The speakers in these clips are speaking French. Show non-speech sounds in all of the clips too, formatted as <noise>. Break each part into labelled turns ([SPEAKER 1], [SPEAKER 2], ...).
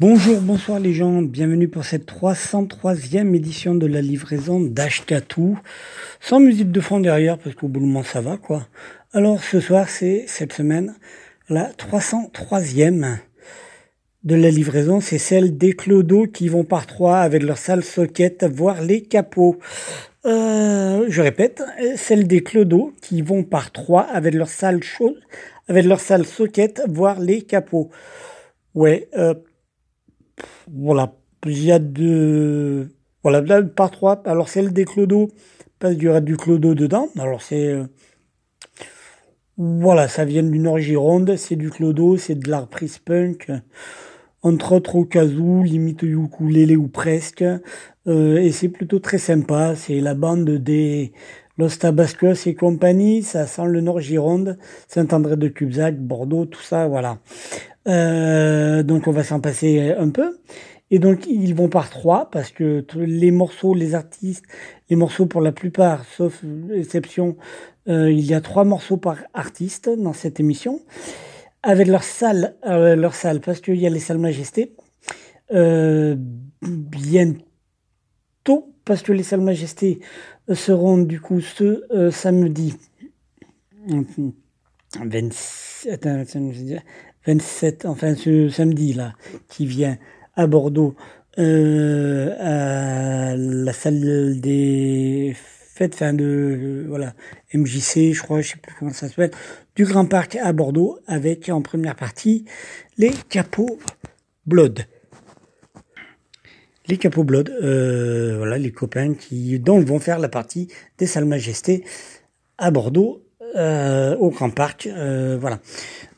[SPEAKER 1] Bonjour, bonsoir les gens, bienvenue pour cette 303e édition de la livraison d'Ashkatou. Sans musique de fond derrière, parce qu'au bout du moment ça va quoi. Alors ce soir c'est cette semaine la 303e de la livraison, c'est celle des clodos qui vont par trois avec leur salle socket, voire les capots. Euh, je répète, celle des clodos qui vont par trois avec leur salle chaude, avec leur salle socket, voire les capots. Ouais, euh, voilà, il y a deux, voilà, là, par trois. Alors celle des clodos, parce qu'il y aura du clodo dedans. Alors c'est, euh, voilà, ça vient du Nord Gironde, c'est du clodo, c'est de l'art prise punk, entre autres au kazoo, limite ukulélé ou presque, euh, et c'est plutôt très sympa. C'est la bande des Los Tabascos et compagnie, ça sent le Nord Gironde, Saint-André de Cubzac, Bordeaux, tout ça, voilà. Euh, donc on va s'en passer un peu. Et donc ils vont par trois parce que les morceaux, les artistes, les morceaux pour la plupart, sauf exception, euh, il y a trois morceaux par artiste dans cette émission, avec leur salle, euh, leur salle, parce qu'il y a les salles Majesté. Euh, bientôt, parce que les salles Majesté seront du coup ce samedi 27, attends, 27, enfin ce samedi là, qui vient à Bordeaux, euh, à la salle des fêtes, enfin de voilà MJC, je crois, je sais plus comment ça s'appelle, du Grand Parc à Bordeaux, avec en première partie les Capots Blood. Les Capots Blood, euh, voilà les copains qui donc vont faire la partie des salles Majesté à Bordeaux euh, au Grand Parc, euh, voilà,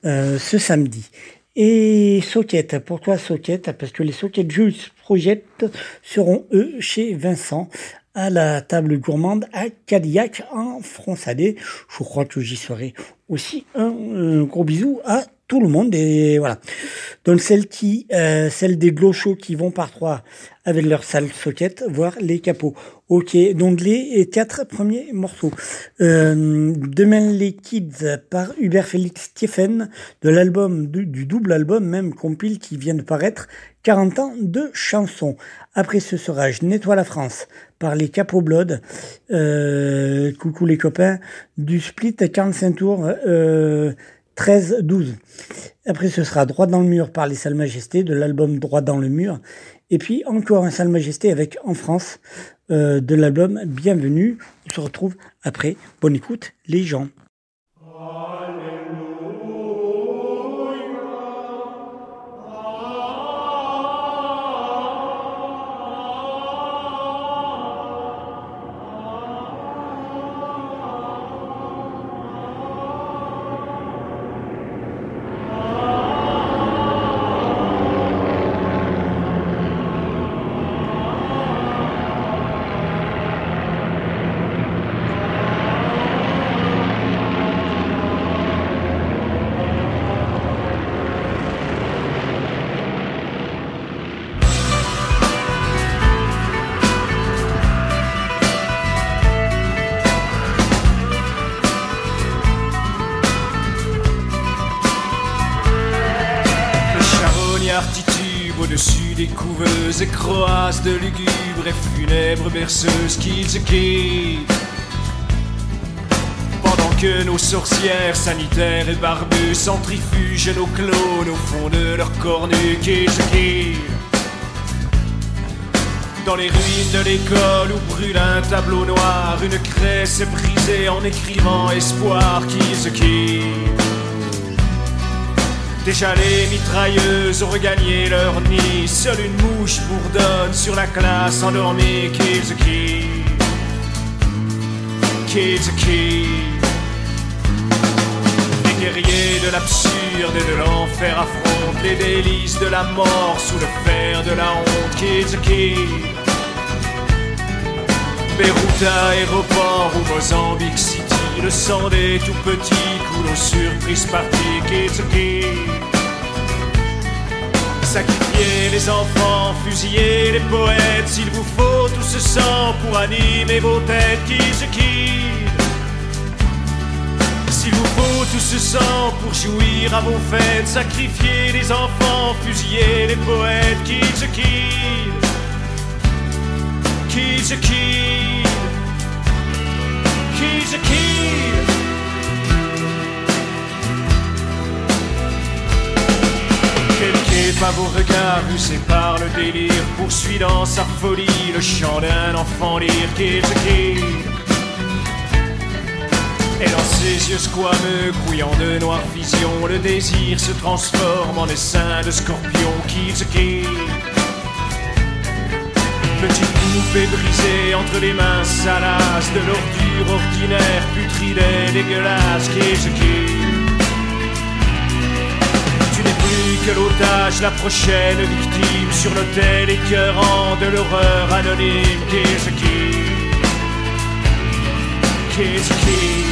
[SPEAKER 1] euh, ce samedi. Et Socket, pourquoi Socket Parce que les Socket Juice Project seront eux chez Vincent à la table gourmande à Cadillac en Fronsadé. Je crois que j'y serai aussi. Un, un, gros bisou à tout le monde et voilà. Donc celle qui, euh, celle des glochos qui vont par trois avec leur salle socket, voire les capots. Ok, donc les quatre premiers morceaux. Euh, Demain les Kids par Hubert Félix Stephen de l'album du, du, double album même compile qui vient de paraître 40 ans de chansons. Après ce sera Je nettoie la France par les Capo Blood. Euh, coucou les copains du split 45 tours. Euh, 13-12. Après, ce sera Droit dans le mur par les Salles Majestés de l'album Droit dans le mur. Et puis encore un Salle Majesté avec En France euh, de l'album Bienvenue. On se retrouve après. Bonne écoute, les gens.
[SPEAKER 2] Qu'ils quittent. Pendant que nos sorcières sanitaires et barbues centrifugent nos clones au fond de leur cornu qui Dans les ruines de l'école où brûle un tableau noir, une craie brisée en écrivant espoir qui quitte. Déjà les mitrailleuses ont regagné leur nid, seule une mouche bourdonne sur la classe endormie. Kids kill. Les guerriers de l'absurde et de l'enfer affrontent les délices de la mort sous le fer de la honte. Kill. Beyrouth aéroport ou Mozambique City, le sang des tout petits coule aux surprises parties. Kids kill. Sacrifier les enfants, fusiller les poètes, s'il vous faut tout ce sang pour animer vos têtes qui se quittent. S'il vous faut tout ce sang pour jouir à vos fêtes, sacrifier les enfants, fusiller les poètes qui se quittent. Qui se quittent. Qui se. Pas vos regards poussés par le délire poursuit dans sa folie le chant d'un enfant lire qui se Et dans ses yeux squameux, couillant de noire vision, le désir se transforme en essaim de scorpion qui se Petite poupée brisée entre les mains salaces de l'ordure ordinaire, putride et dégueulasse qui se l'otage, la prochaine victime sur l'autel écœurant de l'horreur anonyme. Qu'est-ce qui Qu'est-ce qui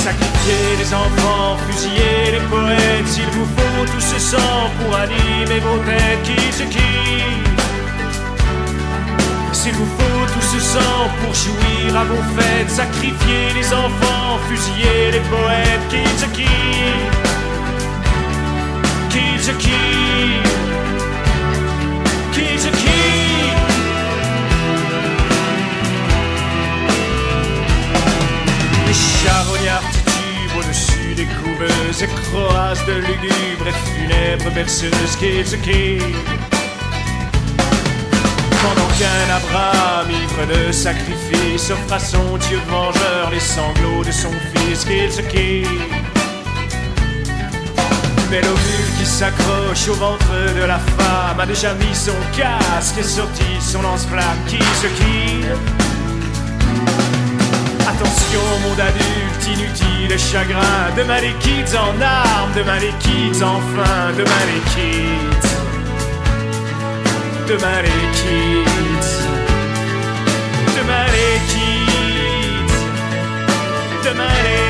[SPEAKER 2] Sacrifier les enfants, fusiller les poètes, s'il vous faut tout ce sang pour animer vos têtes. Qui ce qui S'il vous faut tout ce sang pour jouir à vos fêtes, sacrifier les enfants, fusiller les poètes. Qui ce qui et croisent de lugubres et. Kids are key. Pendant qu'un Abraham, ivre de sacrifice, offre à son Dieu vengeur les sanglots de son fils. Key mais l'ovule qui s'accroche au ventre de la femme a déjà mis son casque et sorti son lance-flamme qui se quitte. Attention, monde adulte, inutile chagrin, demain les kids en armes, demain les kids enfin, demain les kids, demain les kids, demain les kids, demain les kids.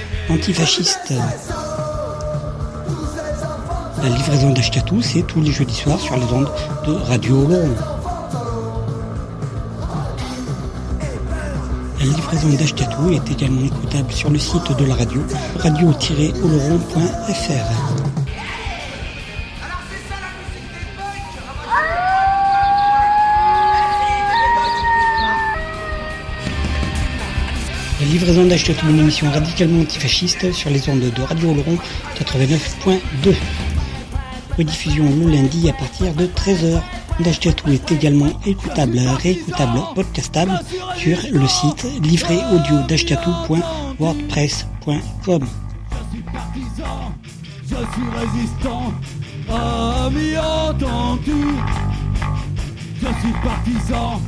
[SPEAKER 3] antifasciste. La livraison d'Achetatou, c'est tous les jeudis soirs sur les ondes de Radio Oloron. La livraison d'Achetatou est également écoutable sur le site de la radio, radio-oloron.fr. livraison d'Achetatou, une émission radicalement antifasciste sur les ondes de Radio Oloron 89.2. Rediffusion le lundi à partir de 13h. D'Achetatou est également écoutable, réécoutable, podcastable sur le site livréaudio.wordpress.com.
[SPEAKER 4] Je suis résistant, ami entendu. Je suis partisan,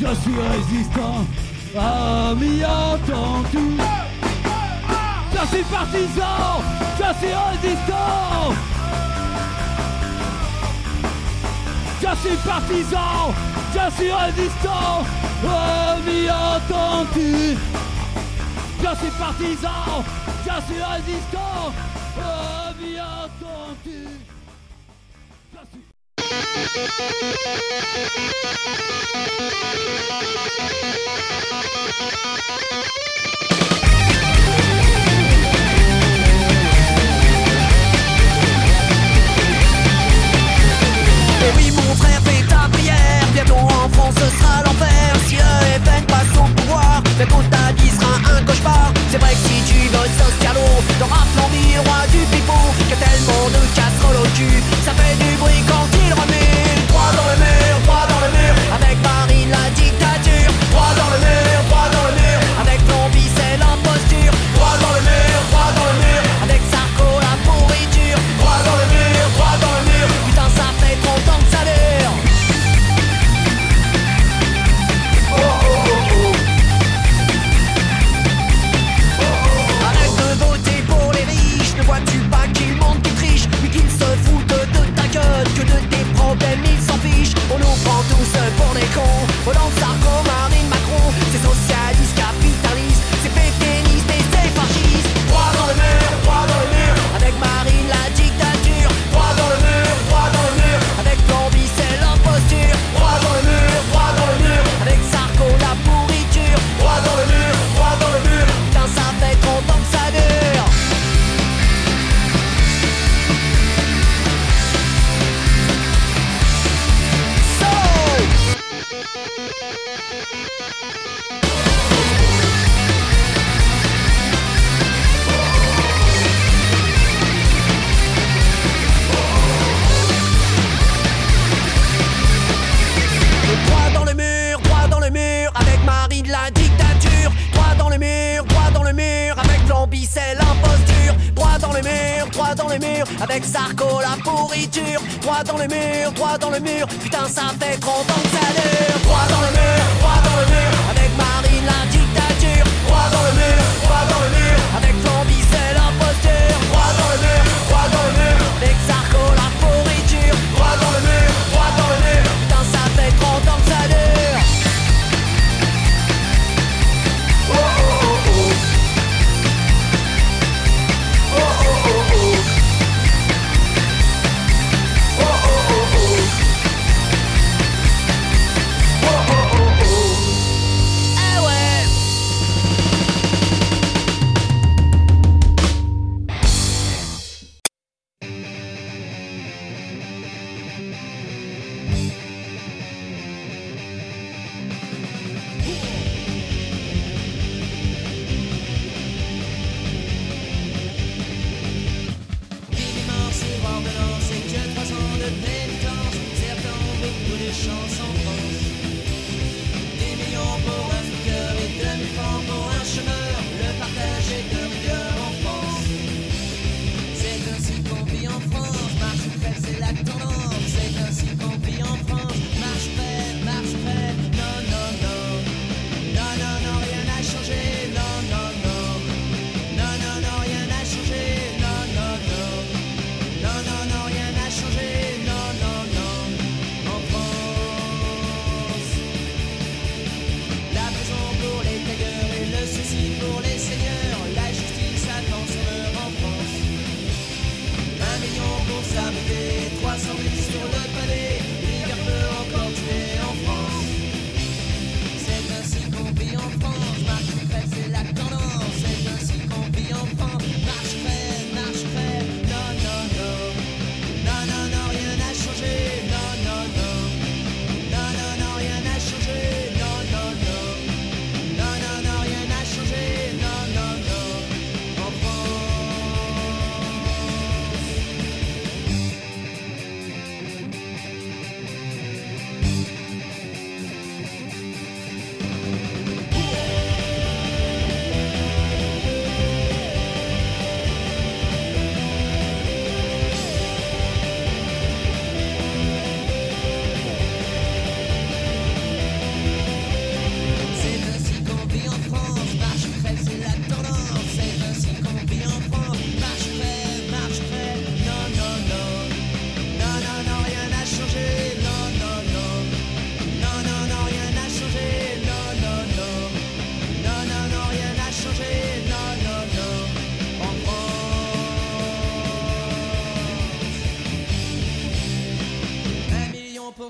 [SPEAKER 4] je suis résistant, ami entendu. Je suis partisan, je suis résistant. Je suis partisan, je suis résistant, ami entendu. Je suis partisan, je suis résistant, ami entendu.
[SPEAKER 5] Et oui mon frère fais ta prière. Bientôt en France ce sera l'enfer. Si le FN passe au pouvoir Le quota vie sera un cauchemar. C'est vrai que si tu votes socialo T'auras flambé roi du pipeau Que tellement de casseroles au cul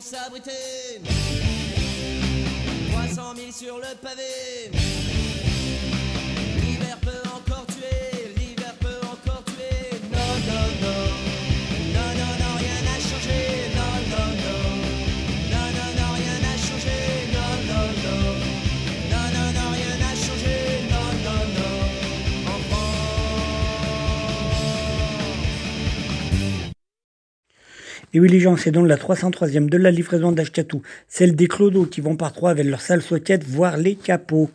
[SPEAKER 5] pour s'abriter.
[SPEAKER 1] Et oui les gens, c'est donc la 303e de la livraison d'Achetatou, celle des clodos qui vont par trois avec leurs sales soquettes, voire les capots.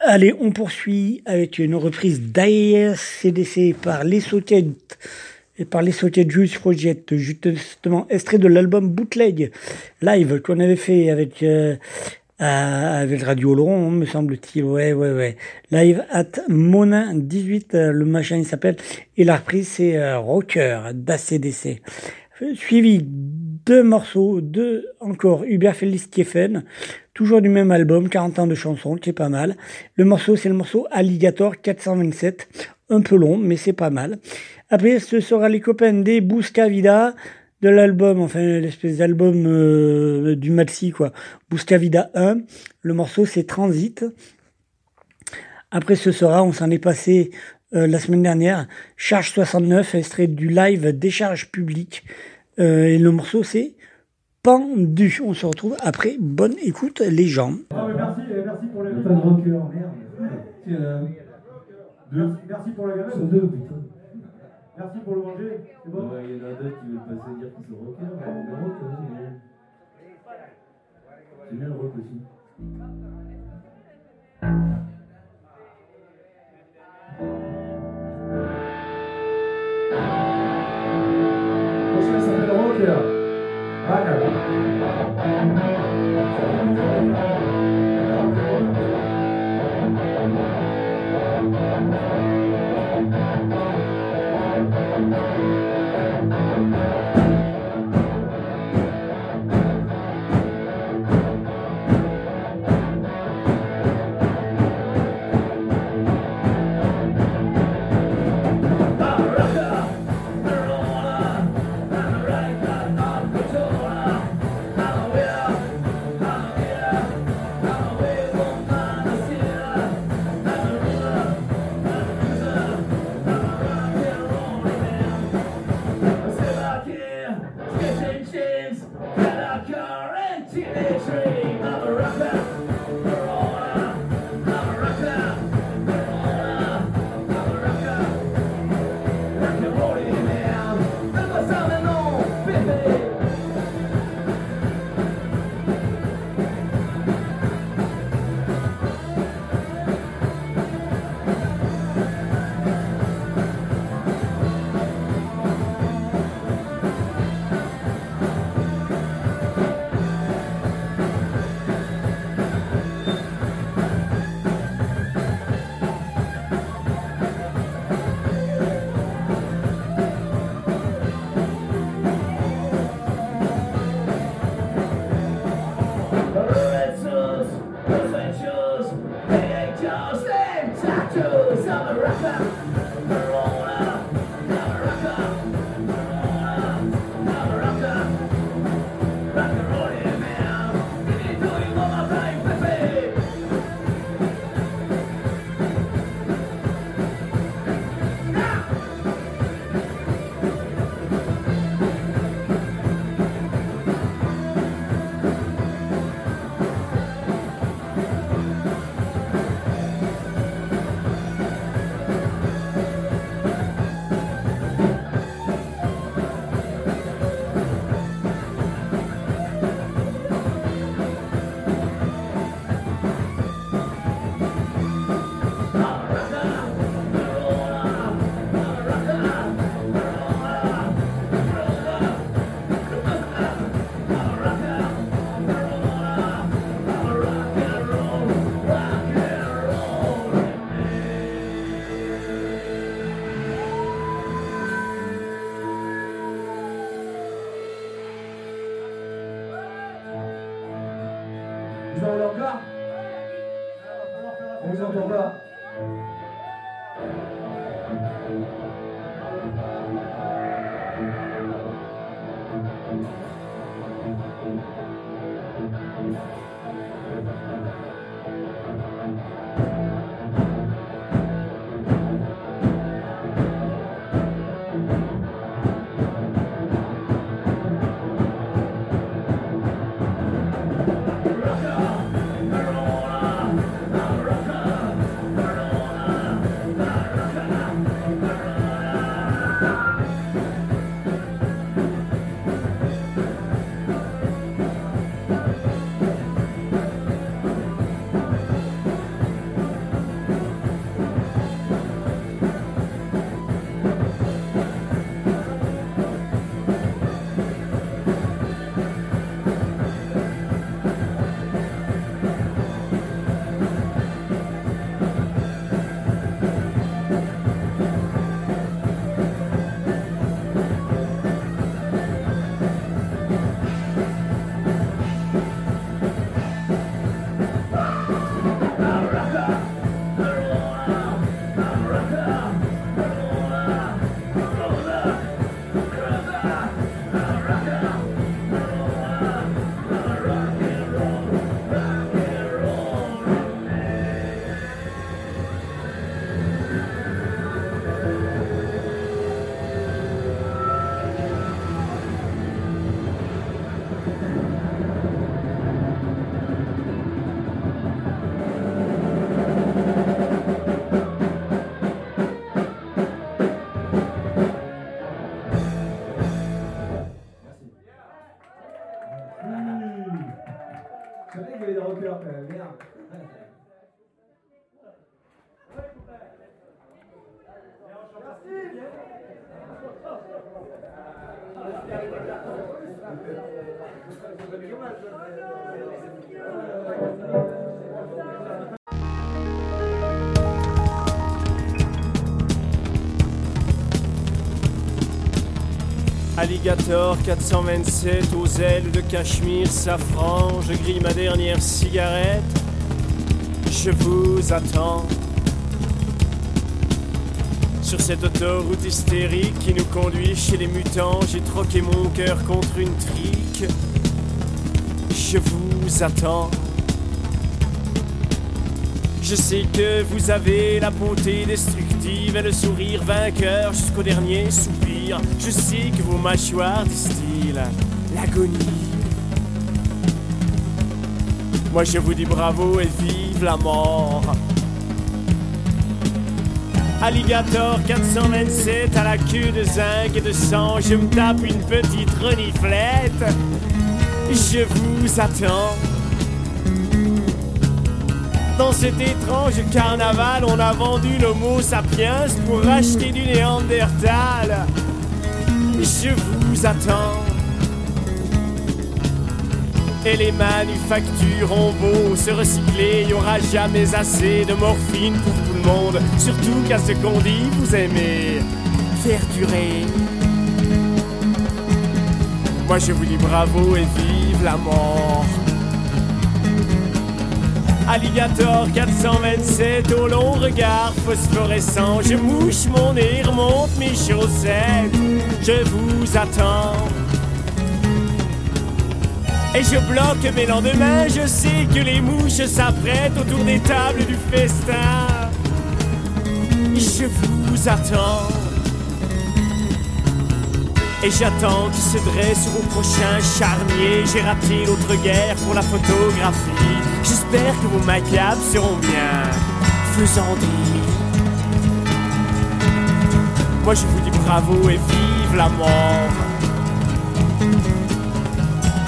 [SPEAKER 1] Allez, on poursuit avec une reprise d'AES-CDC par les soquettes et par les soquettes Juice Project, justement extrait de l'album Bootleg live qu'on avait fait avec euh, Radio Laurent, me semble-t-il. Ouais, ouais, ouais. Live at Monin 18, euh, le machin il s'appelle. Et la reprise c'est euh, Rocker d'ACDC. Suivi deux morceaux, deux encore Hubert Félix Kiefen, toujours du même album, 40 ans de chansons, qui est pas mal. Le morceau c'est le morceau Alligator 427, un peu long mais c'est pas mal. Après ce sera les copains des Buscavida de l'album, enfin l'espèce d'album euh, du Maxi quoi, Buscavida 1. Le morceau c'est Transit. Après ce sera, on s'en est passé euh, la semaine dernière, Charge 69, extrait du live Décharge publique. Euh, et le morceau c'est Pendu. On se retrouve après. Bonne écoute les gens.
[SPEAKER 6] Ah, merci, et merci pour le.
[SPEAKER 7] Rocker, merde. Tiens, euh.
[SPEAKER 6] Merci pour la
[SPEAKER 7] deux, putain.
[SPEAKER 6] Merci pour le manger. C'est bon
[SPEAKER 7] Ouais, il y en a d'autres qui veulent passer dire qu'ils sont rockers, mais le rock, vas-y, mais- J'aime bien le rock aussi.
[SPEAKER 6] Vous
[SPEAKER 2] Alligator 427 aux ailes de cachemire safran, je grille ma dernière cigarette. Je vous attends. Sur cette autoroute hystérique qui nous conduit chez les mutants, j'ai troqué mon cœur contre une trique. Je vous attends. Je sais que vous avez la beauté destructive et le sourire vainqueur jusqu'au dernier soupir. Je sais que vos mâchoires distillent l'agonie. Moi je vous dis bravo et vive la mort. Alligator 427 à la queue de zinc et de sang, je me tape une petite reniflette. Je vous attends. Dans cet étrange carnaval, on a vendu l'homo sapiens pour acheter du néandertal. Je vous attends. Et les manufactures ont beau se recycler, il y aura jamais assez de morphine pour tout le monde. Surtout qu'à ce qu'on dit, vous aimez faire durer. Moi je vous dis bravo et vive la mort. Alligator 427 au long regard phosphorescent. Je mouche mon nez, remonte mes chaussettes. Je vous attends. Et je bloque mes lendemains. Je sais que les mouches s'apprêtent autour des tables du festin. Je vous attends. Et j'attends qu'il se dresse au prochain charnier. J'ai raté l'autre guerre pour la photographie. J'espère que vos macabres seront bien faisandis. Moi je vous dis bravo et vive la mort.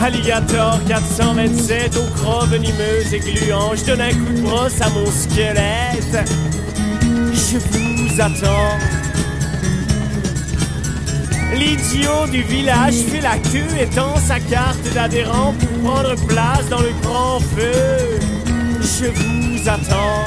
[SPEAKER 2] Alligator 427 aux crocs venimeux et gluants. Je donne un coup de brosse à mon squelette. Je vous attends. L'idiot du village fait la queue et tend sa carte d'adhérent pour prendre place dans le grand feu. Je vous attends.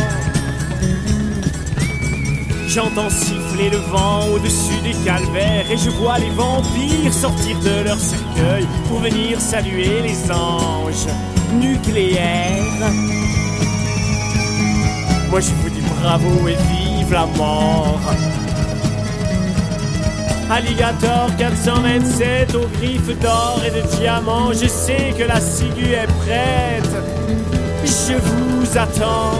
[SPEAKER 2] J'entends siffler le vent au-dessus des calvaires et je vois les vampires sortir de leur cercueil pour venir saluer les anges nucléaires. Moi je vous dis bravo et vive la mort. Alligator 427 aux griffes d'or et de diamants. Je sais que la ciguë est prête. Je vous attends.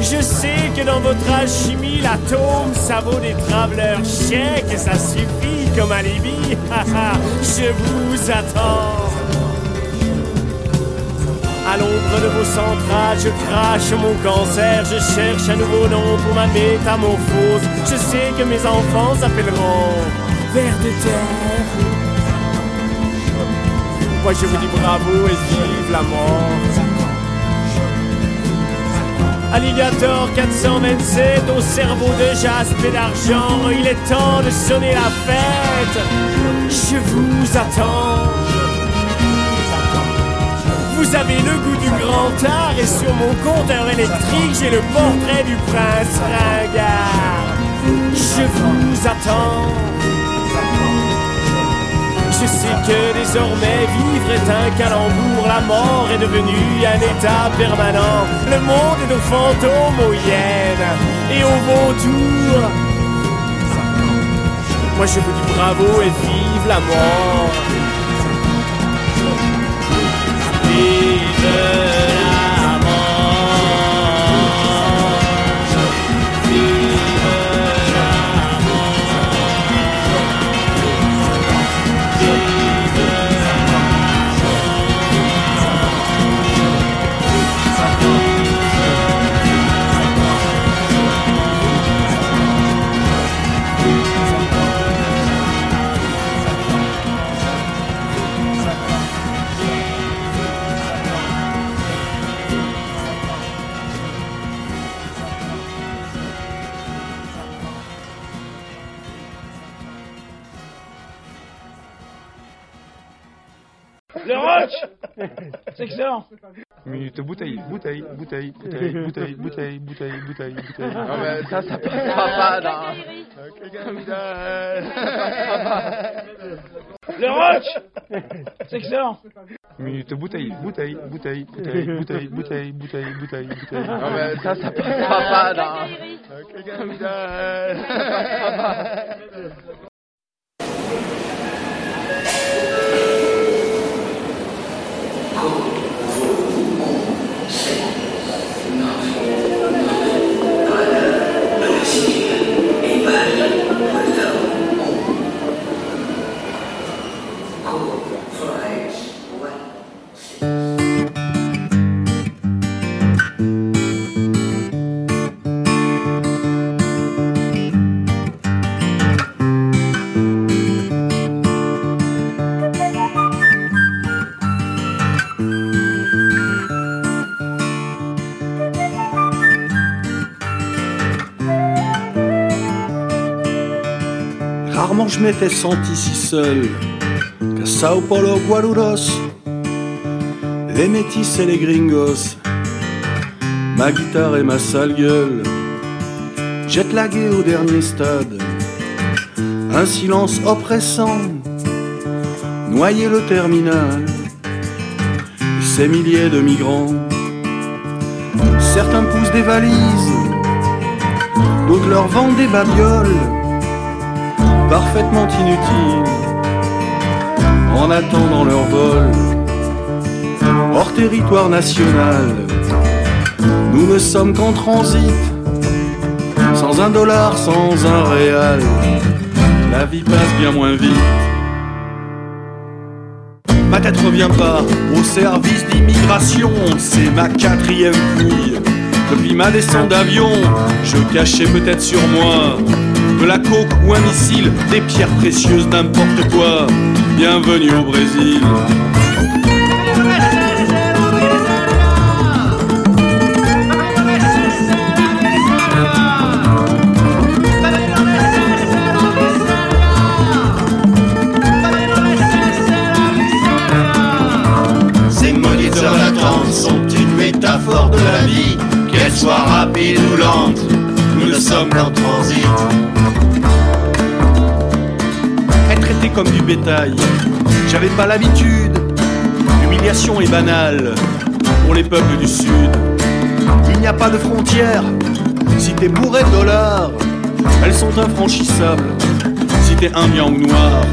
[SPEAKER 2] Je sais que dans votre alchimie, l'atome, ça vaut des travelers chèques et ça suffit comme alibi. <laughs> Je vous attends. À l'ombre de vos centrales, je crache mon cancer, je cherche un nouveau nom pour ma métamorphose. Je sais que mes enfants s'appelleront vers de terre. Moi je vous dis bravo et vive la mort. Alligator 427 au cerveau de jaspe d'argent, il est temps de sonner la fête. Je vous attends. Vous avez le goût du grand art et sur mon compteur électrique, j'ai le portrait du prince ringard. Je vous attends. Je sais que désormais vivre est un calembour, la mort est devenue un état permanent. Le monde est aux fantômes, aux hyènes et aux vautours. Moi je vous dis bravo et vive la mort. Vive
[SPEAKER 4] C'est excellent
[SPEAKER 8] Minute bouteille, bouteille, bouteille, bouteille, bouteille, bouteille, bouteille, bouteille, bouteille.
[SPEAKER 9] Non mais ça, ça passera pas.
[SPEAKER 4] Le C'est excellent
[SPEAKER 8] Minute bouteille, bouteille, bouteille, bouteille, bouteille, bouteille, bouteille, bouteille, bouteille.
[SPEAKER 9] Non mais ça, ça passera pas.
[SPEAKER 10] Rarement je m'étais senti si seul qu'à Sao Paulo, Guarulhos, les métis et les gringos, ma guitare et ma sale gueule, jet lagué au dernier stade, un silence oppressant, noyer le terminal, ces milliers de migrants, certains poussent des valises, d'autres leur vendent des babioles parfaitement inutiles en attendant leur vol hors territoire national. Nous ne sommes qu'en transit, sans un dollar, sans un réal. La vie passe bien moins vite. Ma tête revient pas au service d'immigration, c'est ma quatrième fille. Depuis ma descente d'avion, je cachais peut-être sur moi de la coke ou un missile, des pierres précieuses, n'importe quoi. Bienvenue au Brésil. Ces maudites heures d'attente sont une métaphore de la vie, qu'elles soient rapides ou lentes, nous ne sommes qu'en transit. Comme du bétail, j'avais pas l'habitude. L'humiliation est banale pour les peuples du Sud. Il n'y a pas de frontières, si t'es bourré de dollars, elles sont infranchissables. Si t'es indien ou noir,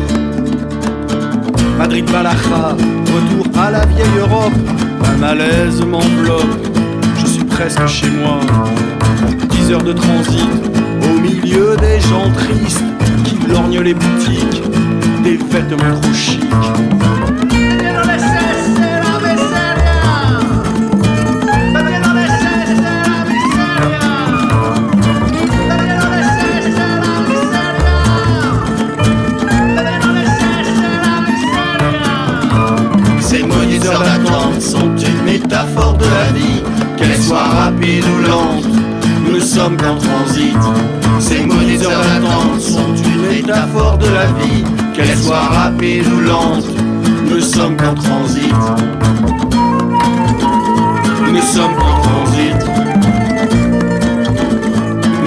[SPEAKER 10] Madrid Balaja, retour à la vieille Europe. Un malaise m'enveloppe, je suis presque chez moi. 10 heures de transit, au milieu des gens tristes qui lorgnent les boutiques, vêtements trop chics. Ces maudites heures d'attente sont une métaphore de la vie, qu'elles soient rapides ou lentes, nous sommes qu'en transit. Ces maudites heures d'attente sont une métaphore de la vie, qu'elles soient rapides ou lentes, nous sommes qu'en transit. Nous sommes qu'en transit.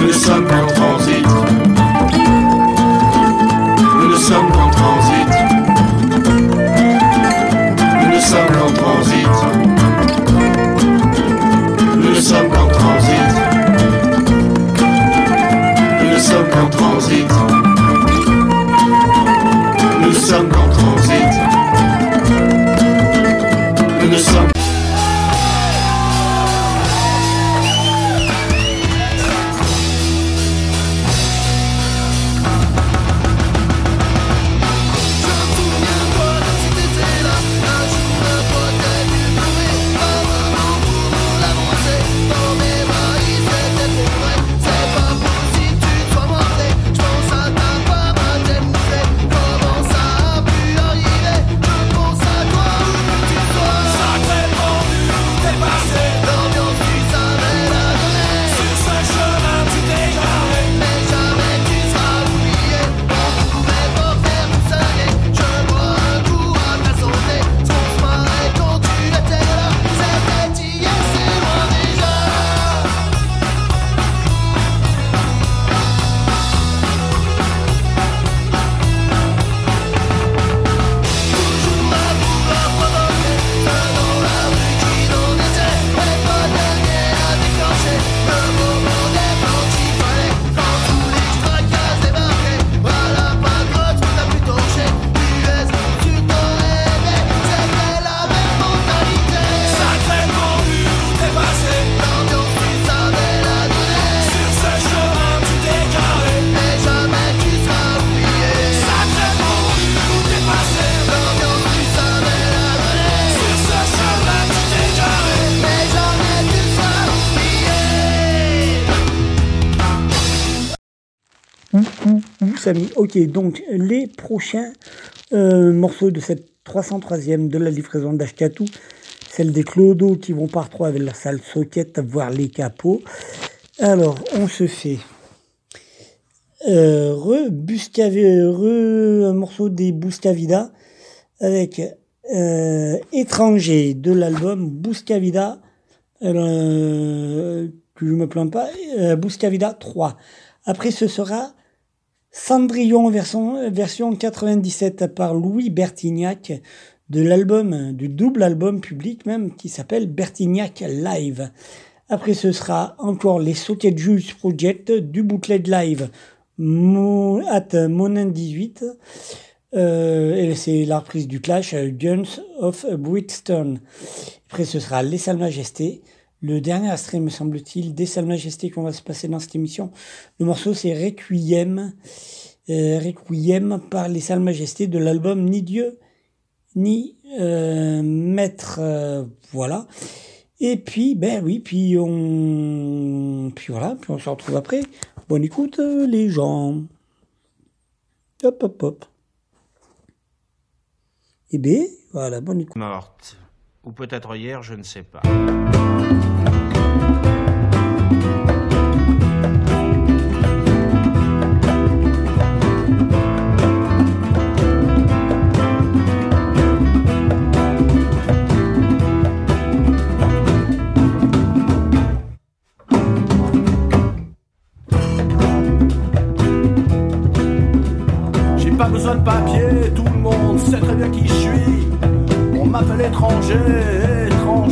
[SPEAKER 10] Nous sommes qu'en transit. Nous sommes qu'en transit. Nous sommes qu'en transit. Nous sommes qu'en transit. Nous sommes qu'en transit. Sommes qu'en transit. Nous ne sommes
[SPEAKER 1] Ok, donc les prochains euh, morceaux de cette 303e de la livraison d'Ashkatu, celle des Clodo qui vont par trois avec la salle socket, voir les capots. Alors, on se fait euh, re, un morceau des Buscavida avec euh, Étranger de l'album Buscavida, euh, je me plains pas, euh, Buscavida 3. Après, ce sera Cendrillon version, version 97 par Louis Bertignac de l'album, du double album public même qui s'appelle Bertignac Live. Après, ce sera encore les Socket Juice Project du de live Mo, at Monin 18. Euh, et c'est la reprise du Clash euh, Guns of Brixton. Après, ce sera Les Salles Majestés. Le dernier extrait, me semble-t-il, des Salles Majestés qu'on va se passer dans cette émission. Le morceau, c'est Requiem. Euh, Requiem par Les Salles Majestés de l'album Ni Dieu, ni euh, Maître. euh, voilà. Et puis, ben oui, puis on, puis voilà, puis on se retrouve après. Bonne écoute, les gens. Hop, hop, hop. Et ben, voilà, bonne écoute.
[SPEAKER 11] morte. Ou peut-être hier, je ne sais pas.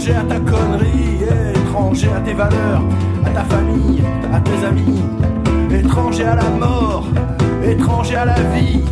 [SPEAKER 12] Étranger à ta connerie, étranger à tes valeurs, à ta famille, à tes amis, étranger à la mort, étranger à la vie.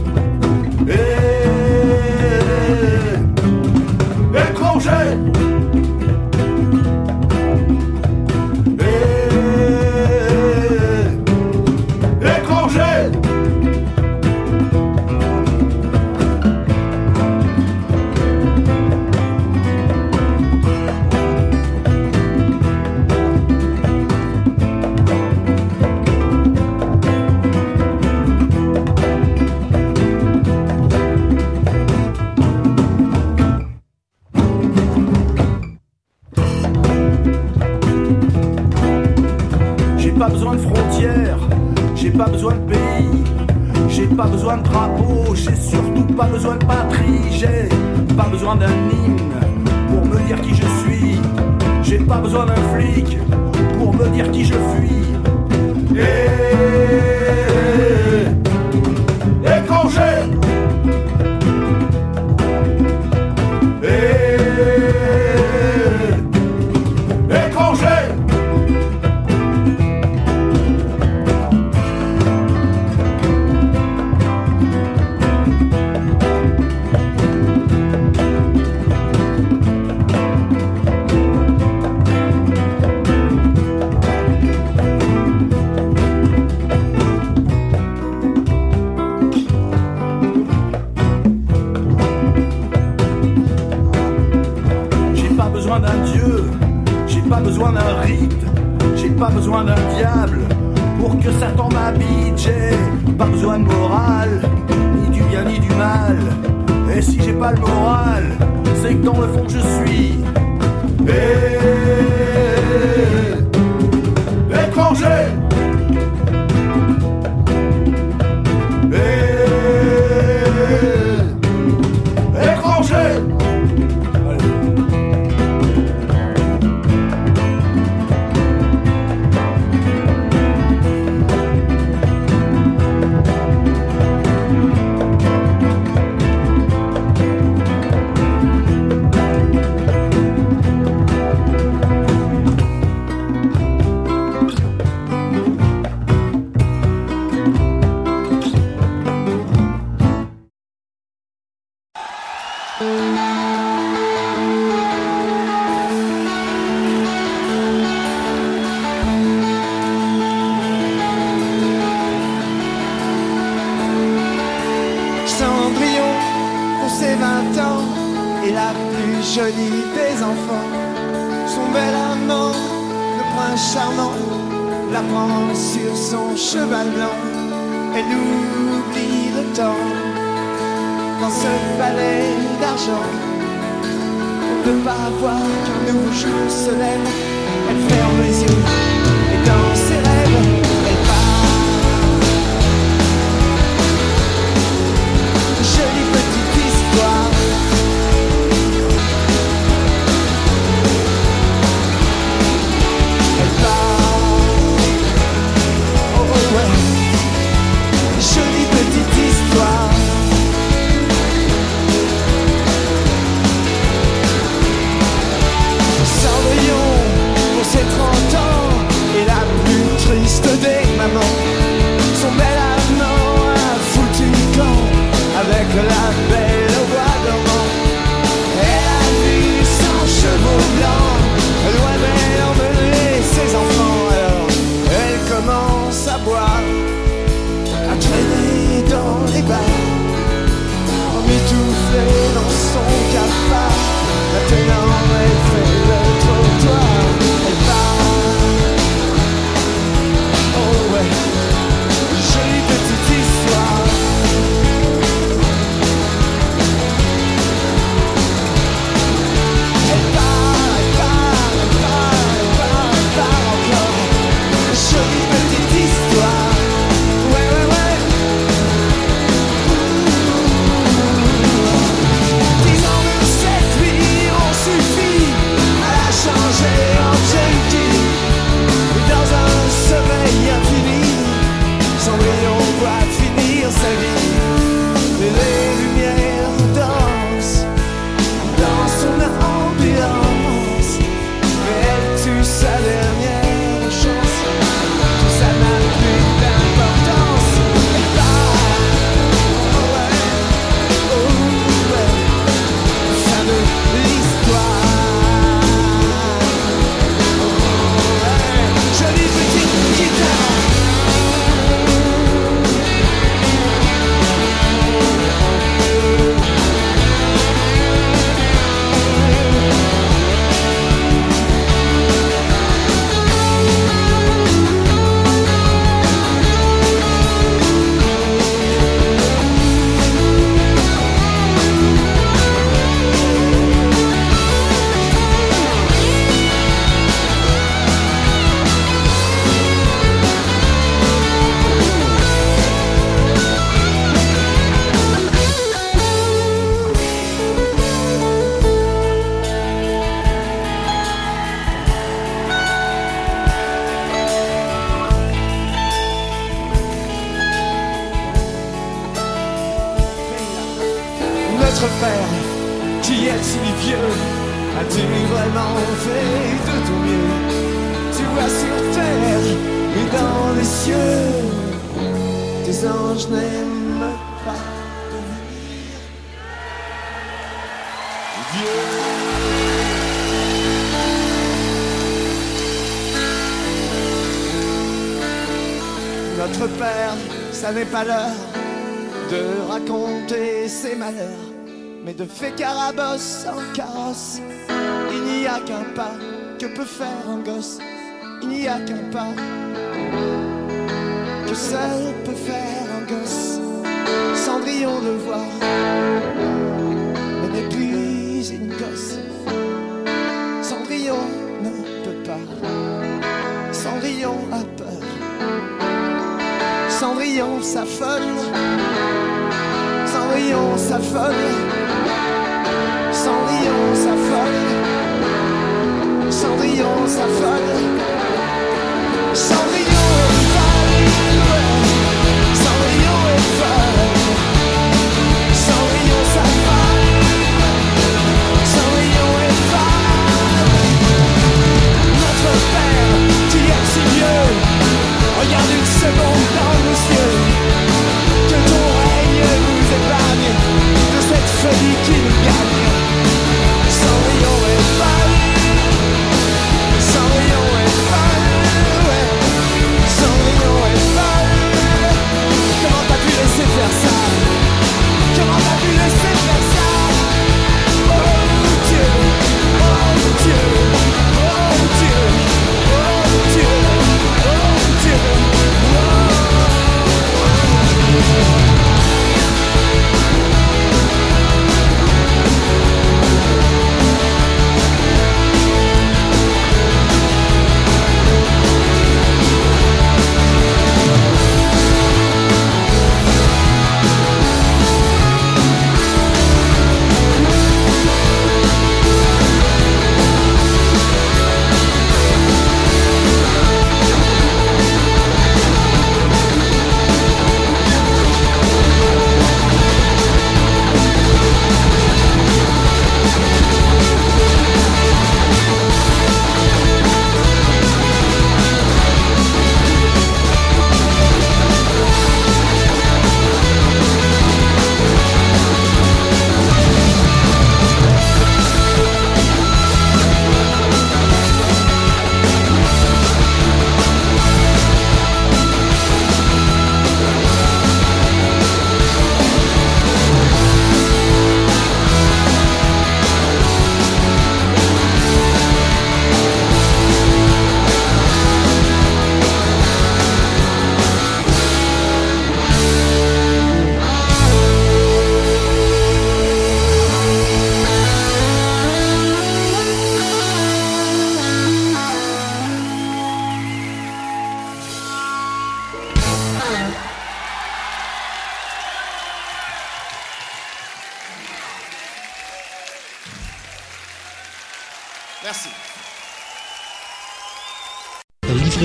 [SPEAKER 12] De
[SPEAKER 13] cette folie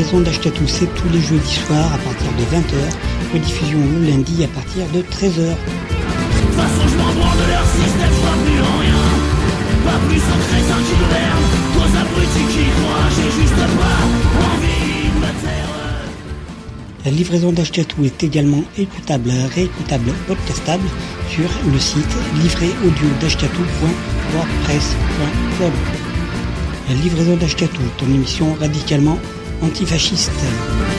[SPEAKER 6] maison d'achat tous, c'est tous les jeudis soirs à partir de 20h, rediffusion le lundi à partir de 13h. La livraison d'Achetatou est également écoutable, réécoutable, podcastable sur le site livréaudio.wordpress.com. La livraison d'Achetatou, ton émission radicalement antifasciste.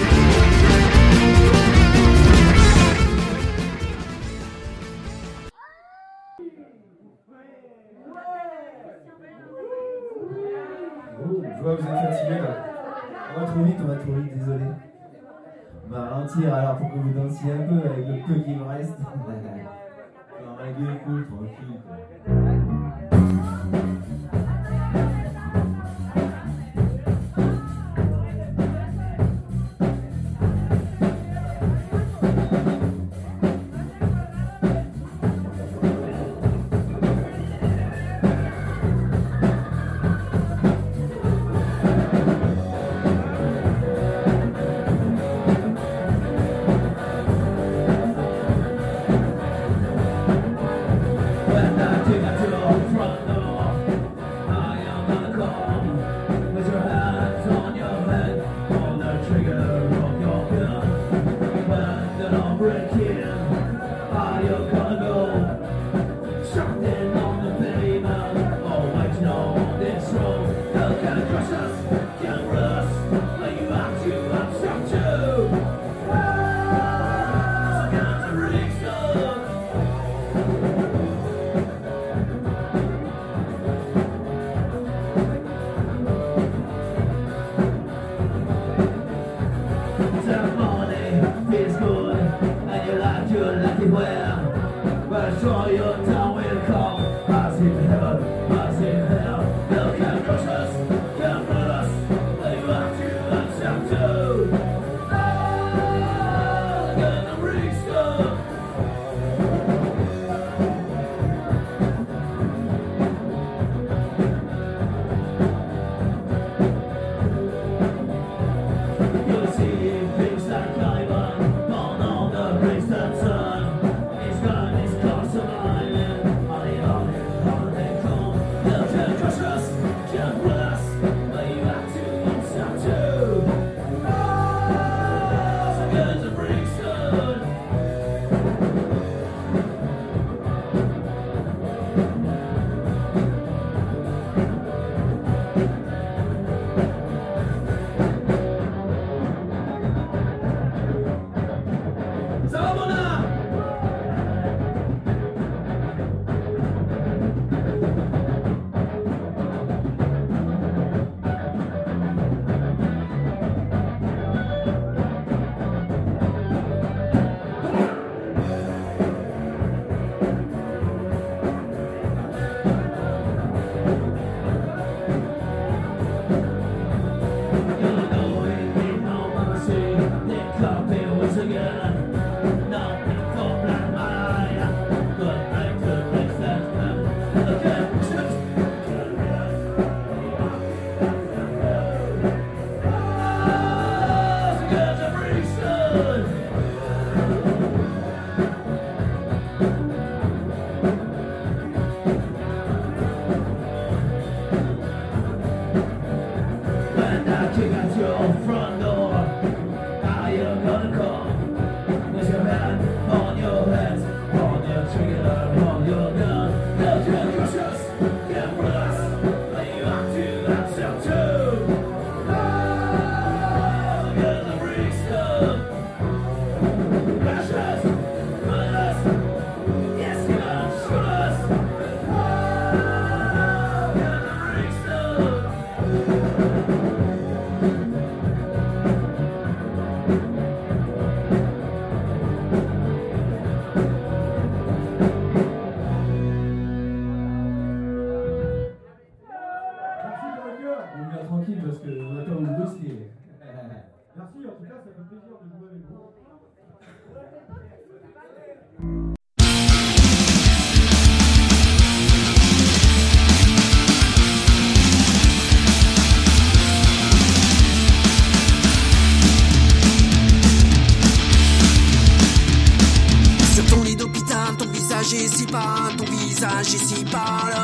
[SPEAKER 5] Visage ici pâle.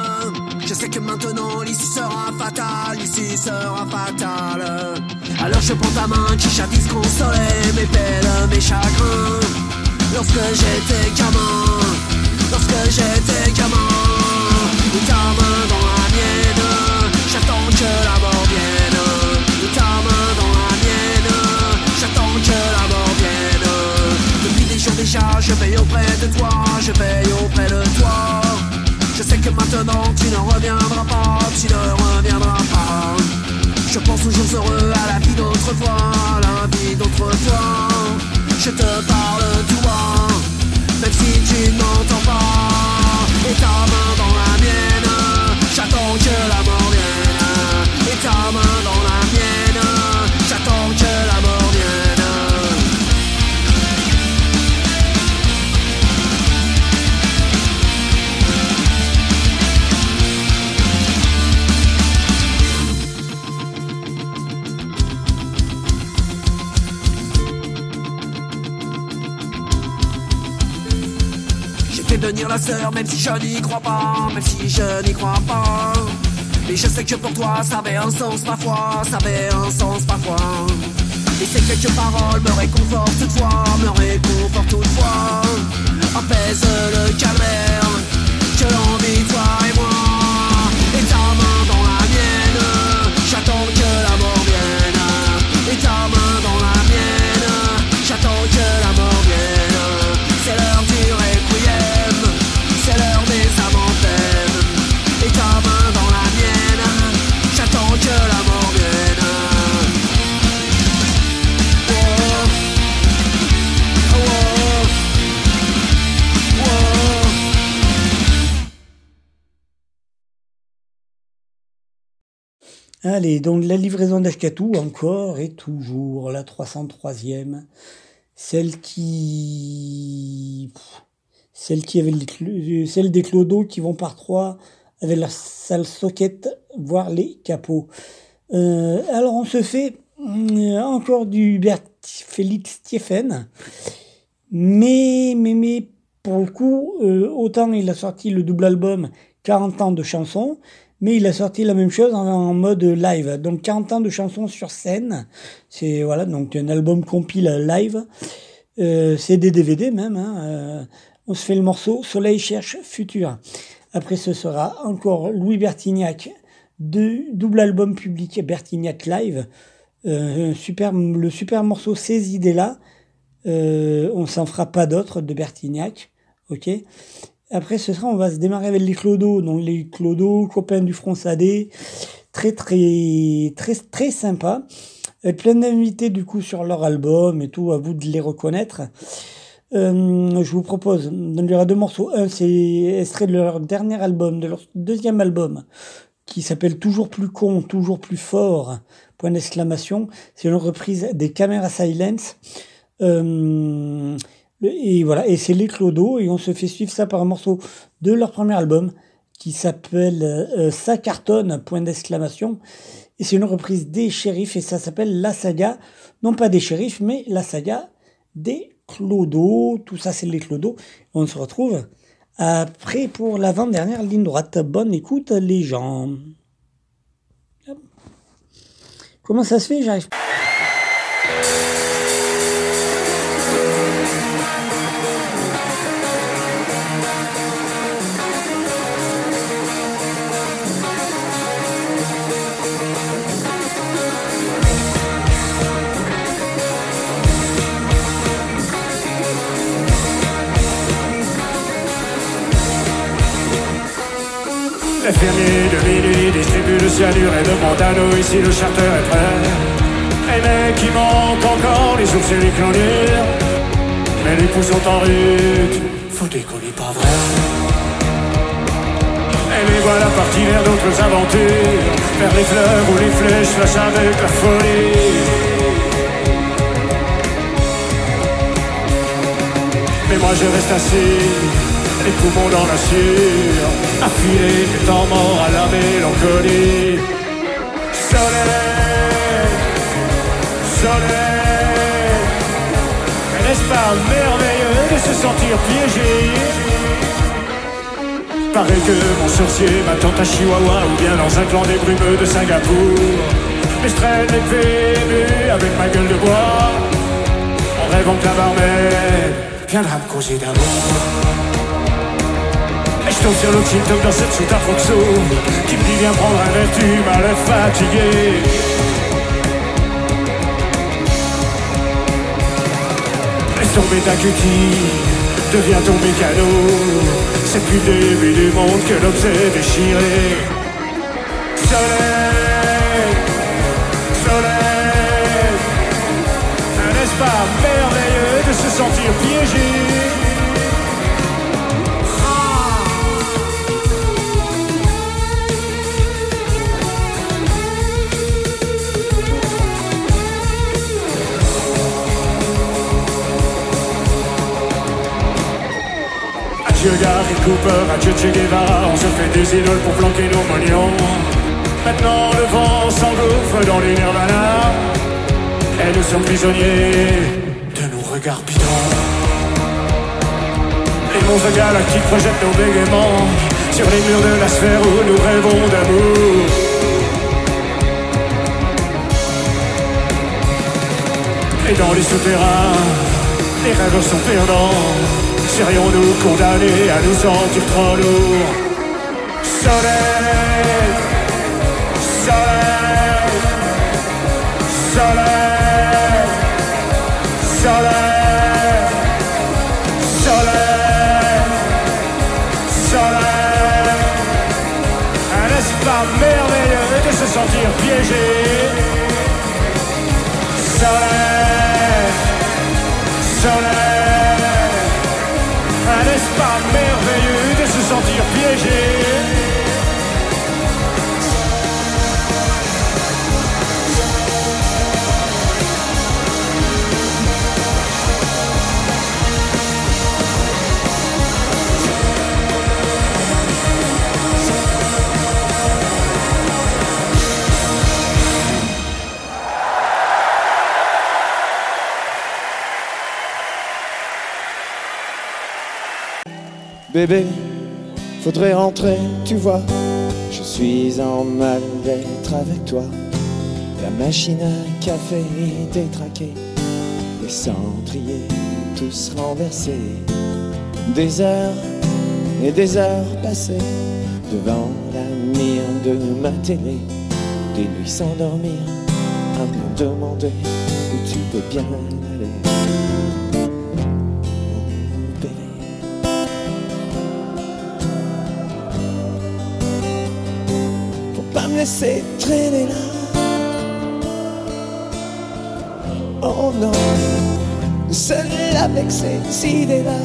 [SPEAKER 5] Je sais que maintenant l'issue sera fatale, l'issue sera fatale. Alors je prends ta main qui jadis consolait mes peines, mes chagrins. Lorsque j'étais gamin, lorsque j'étais gamin, ta main dans la mienne, j'attends que la mort déjà, je veille auprès de toi, je veille auprès de toi. Je sais que maintenant tu ne reviendras pas, tu ne reviendras pas. Je pense toujours heureux à la vie d'autrefois, à la vie d'autrefois. Je te parle bas, même si tu ne m'entends pas. Et ta main dans la mienne, j'attends que la mort vienne. Et ta main dans la J'ai fait venir la sœur, même si je n'y crois pas, même si je n'y crois pas. Mais je sais que pour toi, ça avait un sens parfois, ça avait un sens parfois. Et ces quelques paroles me réconfortent toutefois, me réconfortent toutefois. Apaise le calvaire, que l'envie, toi et moi.
[SPEAKER 1] Allez, donc la livraison d'Ashkatou, encore et toujours, la 303e. Celle qui. Celle qui avait cl- celle des clodos qui vont par trois avec leur sale socket, voire les capots. Euh, alors on se fait euh, encore du Bert Félix Stieffen, mais, mais, pour le coup, euh, autant il a sorti le double album 40 ans de chansons, mais il a sorti la même chose en, mode live. Donc 40 ans de chansons sur scène, c'est voilà donc un album compile live. Euh, c'est des DVD même. Hein, euh, on se fait le morceau Soleil cherche futur. Après ce sera encore Louis Bertignac, de double album public Bertignac live. Euh, super, le super morceau Ces idées-là. On s'en fera pas d'autres de Bertignac. Ok? Après ce sera, on va se démarrer avec les Clodos. Donc les Clodos, copains du Front Sadé. Très très très très sympa. Avec plein d'invités du coup sur leur album et tout, à vous de les reconnaître. Euh, je vous propose, donc il y aura deux morceaux. Un, c'est extrait de leur dernier album, de leur deuxième album, qui s'appelle Toujours plus con, toujours plus fort, point d'exclamation. C'est une reprise des Camera Silence. Euh, et voilà, et c'est les Clodos, et on se fait suivre ça par un morceau de leur premier album, qui s'appelle euh, Ça cartonne, point d'exclamation. Et c'est une reprise des shérifs, et ça s'appelle La Saga, non pas des shérifs, mais La Saga des Clodos. Tout ça, c'est les Clodos. On se retrouve après pour l'avant-dernière ligne droite. Bonne écoute, les gens. Comment ça se fait? J'arrive.
[SPEAKER 14] L'infirmier de minuit distribue le cyanure et demande à nous ici le charter est prêt. Et mec, il manque encore les ours et les clonures. Mais les poules sont en rute, faut décoller pas vrai. Et les voilà partis vers d'autres aventures, vers les fleurs ou les flèches flashent avec la folie. Mais moi je reste assis, les poumons dans la sueur, affilé du temps mort à la mélancolie. Soleil, soleil, n'est-ce pas merveilleux de se sentir piégé? Paraît que mon sorcier m'attend à Chihuahua ou bien dans un clan des brumeux de Singapour. Mais je traîne nue avec ma gueule de bois, en rêvant que la barmaid viendra me causer d'amour. Tombe sur l'autre TikTok dans cette suite à Proxo Qui me dit viens prendre un verre, tu m'as l'air fatigué Laisse tomber ta cutie, deviens ton mécano. C'est plus le début du monde que s'est déchiré. Soleil, soleil. N'est-ce pas merveilleux de se sentir piégé Gary Cooper, Che Guevara On se fait des idoles pour planquer nos mognons Maintenant le vent s'engouffre dans les nirvana Et nous sommes prisonniers de nos regards bidons. Les monstres galactiques projettent nos bégaiements Sur les murs de la sphère où nous rêvons d'amour. Et dans les souterrains, les rêves sont perdants Serions-nous condamnés à nous sentir trop lourds Soleil, soleil, soleil, soleil, soleil, soleil. N'est-ce pas merveilleux de se sentir piégé Soleil, pas merveilleux de se sentir piégé
[SPEAKER 13] Bébé, faudrait rentrer, tu vois. Je suis en mal d'être avec toi. La machine à café est détraquée. Les cendriers tous renversés. Des heures et des heures passées devant la mire de ma télé. Des nuits sans dormir à me demander où tu peux bien aller. Laisser traîner là. Oh non, seul avec ces idées-là.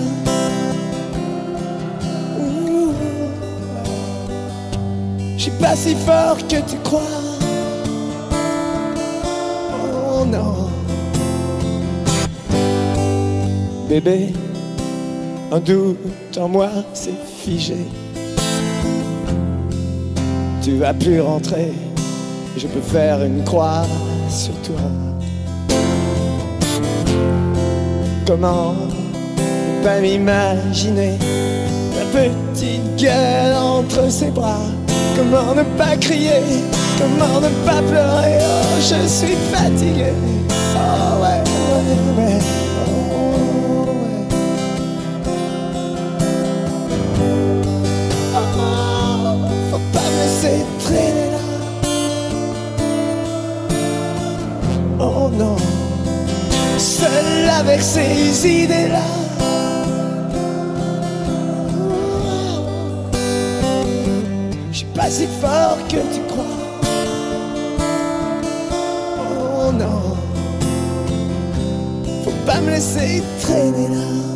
[SPEAKER 13] Je suis pas si fort que tu crois. Oh non, bébé, un doute en moi s'est figé. Tu vas plus rentrer, je peux faire une croix sur toi. Comment ne pas m'imaginer ta petite gueule entre ses bras? Comment ne pas crier? Comment ne pas pleurer? Oh, je suis fatigué. Oh ouais, ouais, ouais avec ces idées-là. Je suis pas si fort que tu crois. Oh non. Faut pas me laisser traîner là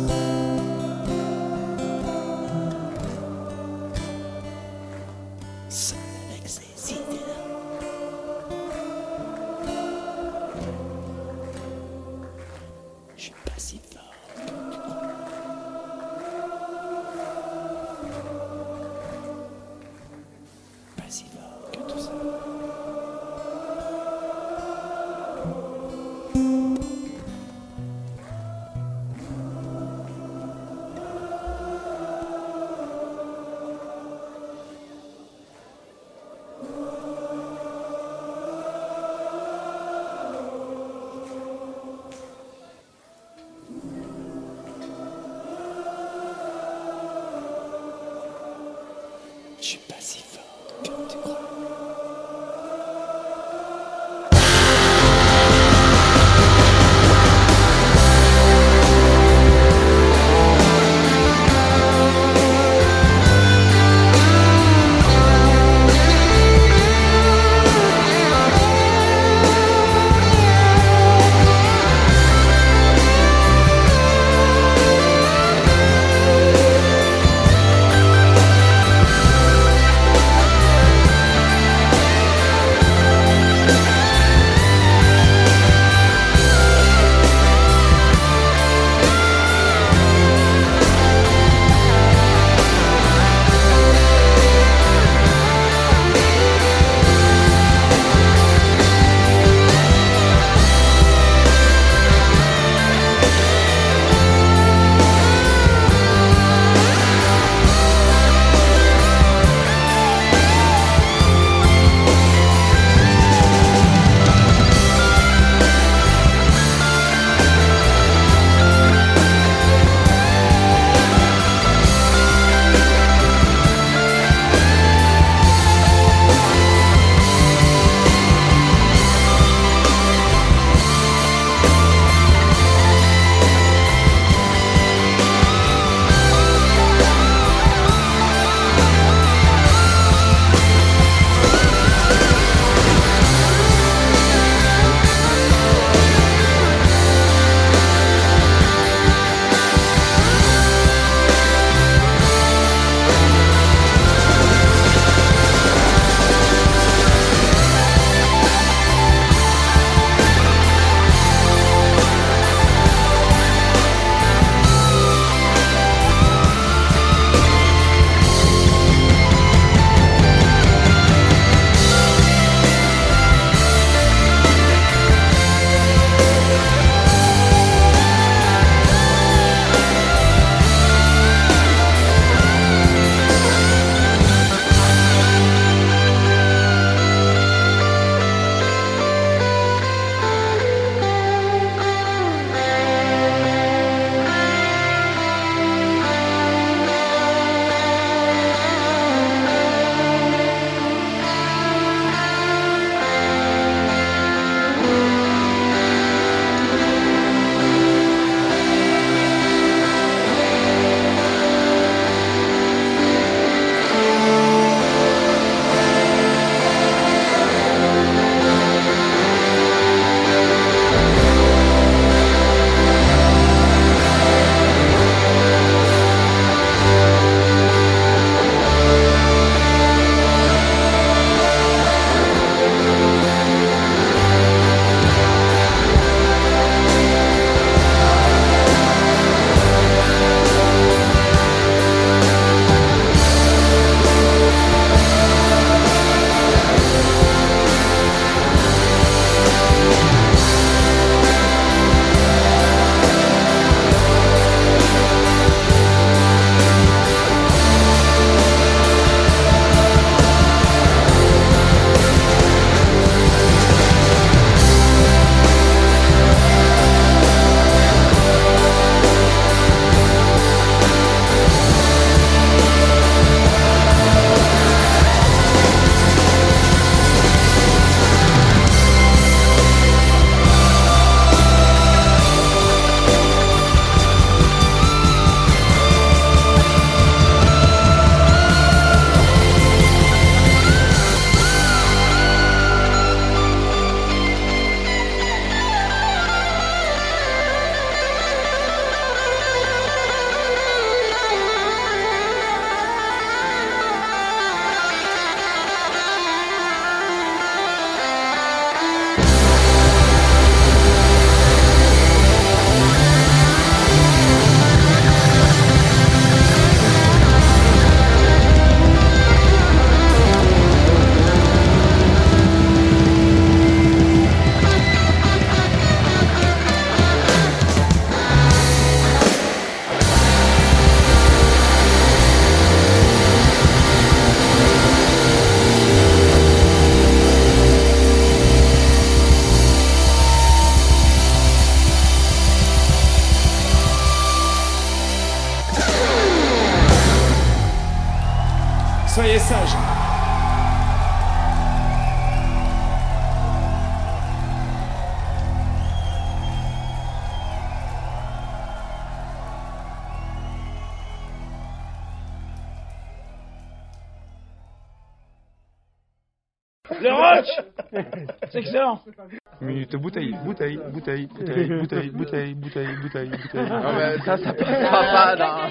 [SPEAKER 8] Minute bouteille, bouteille, bouteille, bouteille, bouteille, bouteille, bouteille, bouteille, bouteille.
[SPEAKER 9] Non, mais ça, ça passera pas.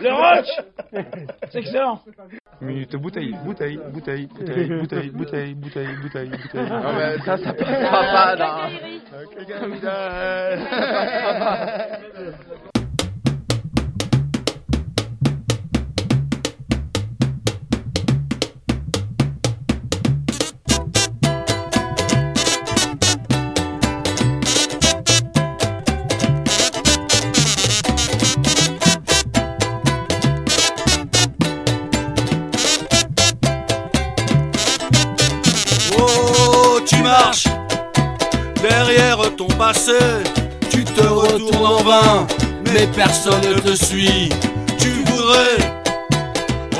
[SPEAKER 4] Le roach C'est excellent
[SPEAKER 8] Minute bouteille, bouteille, bouteille, bouteille, bouteille, bouteille, bouteille, bouteille, bouteille.
[SPEAKER 9] Non, mais ça, ça passera pas.
[SPEAKER 10] Passé, tu te retournes en vain, mais personne ne te suit. Tu voudrais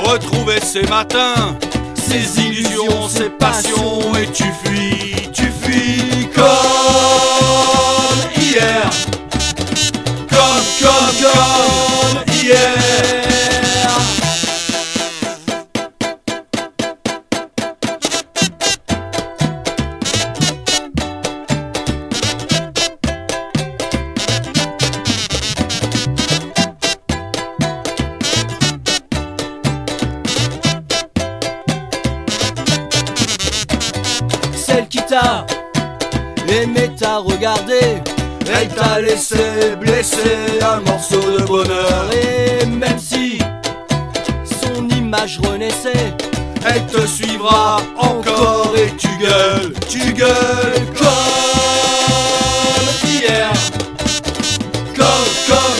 [SPEAKER 10] retrouver ces matins, ces illusions, ces passions, et tu fuis, tu fuis comme hier, comme, comme, comme laissé blesser un morceau de bonheur.
[SPEAKER 15] Et même si son image renaissait
[SPEAKER 10] Elle te suivra encore et tu gueules, tu gueules comme hier. Comme, comme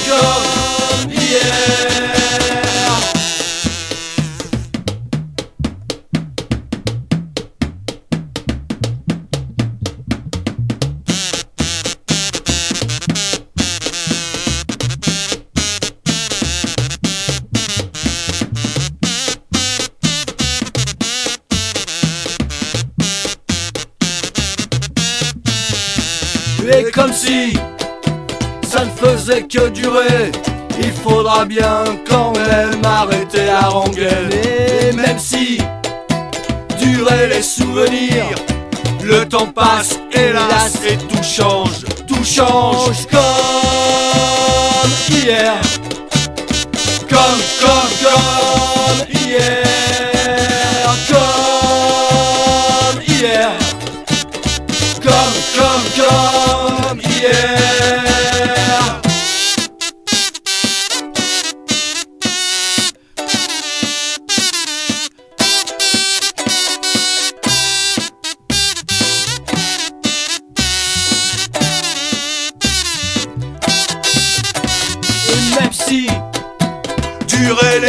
[SPEAKER 15] faisait que durer.
[SPEAKER 10] Il faudra bien quand même arrêter à rengainer
[SPEAKER 15] Et même si
[SPEAKER 10] Durer les souvenirs Le temps passe, hélas, et tout change, tout change comme hier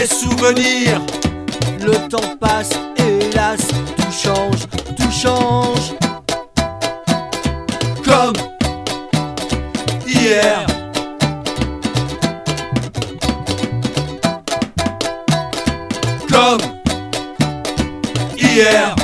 [SPEAKER 10] Souvenirs.
[SPEAKER 15] Le temps passe, hélas, tout change, tout change.
[SPEAKER 10] Comme hier. Comme hier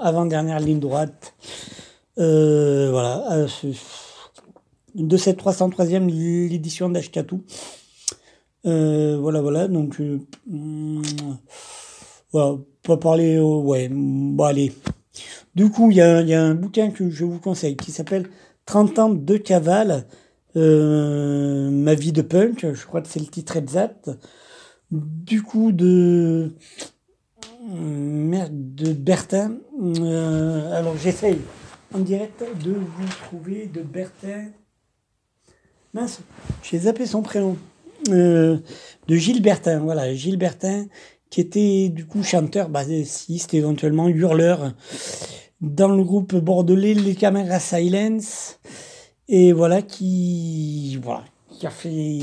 [SPEAKER 1] avant-dernière ligne droite. Euh, voilà. euh, de cette 303e l'édition d'Ashkatu. Euh, voilà, voilà. Donc, euh, hum, voilà, pas parler. ouais, bon, allez. Du coup, il y a, y a un bouquin que je vous conseille qui s'appelle 30 ans de cavale. ma vie de punk, je crois que c'est le titre exact. Du coup, de de Bertin. Euh, alors j'essaye en direct de vous trouver de Bertin. Mince, j'ai zappé son prénom. Euh, de Gilles Bertin, voilà, Gilles Bertin, qui était du coup chanteur, bassiste, éventuellement hurleur, dans le groupe bordelais Les Caméras Silence, et voilà, qui, voilà, qui a fait,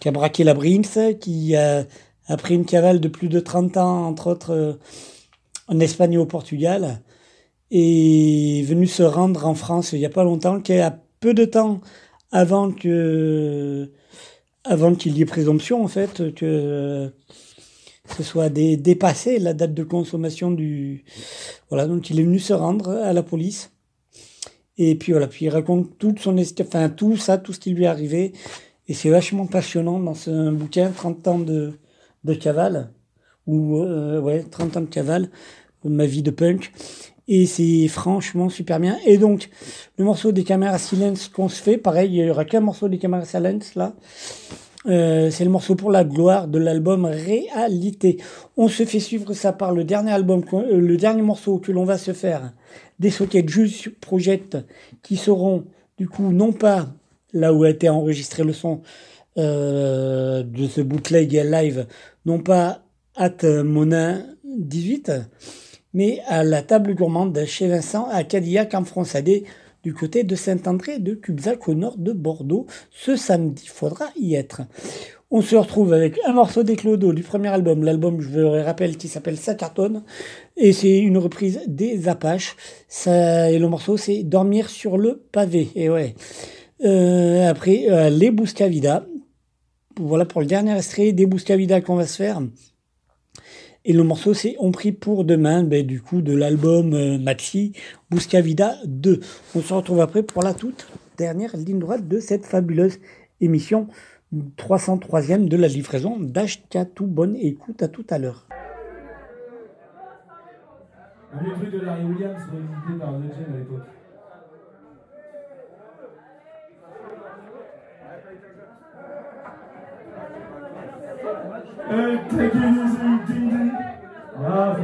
[SPEAKER 1] qui a braqué la Brims, qui a, après une cavale de plus de 30 ans, entre autres, euh, en Espagne et au Portugal, est venu se rendre en France il n'y a pas longtemps, qui a peu de temps avant que, avant qu'il y ait présomption, en fait, que ce soit dé- dépassé la date de consommation du, voilà, donc il est venu se rendre à la police. Et puis voilà, puis il raconte toute son enfin tout ça, tout ce qui lui est arrivé. Et c'est vachement passionnant dans ce bouquin, 30 ans de, de cavale, ou euh, ouais, 30 ans de cavale, ma vie de punk. Et c'est franchement super bien. Et donc, le morceau des caméras silence qu'on se fait, pareil, il y aura qu'un morceau des caméras silence là. Euh, c'est le morceau pour la gloire de l'album Réalité. On se fait suivre ça par le dernier album, euh, le dernier morceau que l'on va se faire, des Socket Juice Project, qui seront du coup non pas là où a été enregistré le son euh, de ce bootleg live, non pas at Monin 18, mais à la table gourmande chez Vincent à Cadillac en Fronsadé du côté de Saint-André de Cubzac au nord de Bordeaux ce samedi. Faudra y être. On se retrouve avec un morceau des Clodo du premier album, l'album, je le rappelle, qui s'appelle Ça cartonne, et c'est une reprise des Apaches. Et le morceau, c'est Dormir sur le pavé. Et ouais. Euh, après, euh, les Buscavida. Voilà pour le dernier extrait des Buscavida qu'on va se faire. Et le morceau, c'est On prie pour demain, ben, du coup, de l'album euh, Maxi Buscavida 2. On se retrouve après pour la toute dernière ligne droite de cette fabuleuse émission 303e de la livraison d'Ashkatou. Bonne écoute, à tout à l'heure.
[SPEAKER 7] Larry Williams par. Hey, take it easy, ding ding. C'est.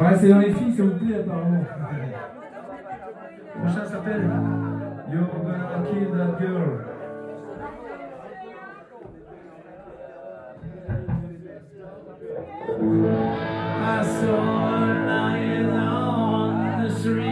[SPEAKER 7] Ouais, c'est dans les filles, ça vous plaît apparemment. Le prochain s'appelle gonna that girl.
[SPEAKER 6] I saw her lying on the street.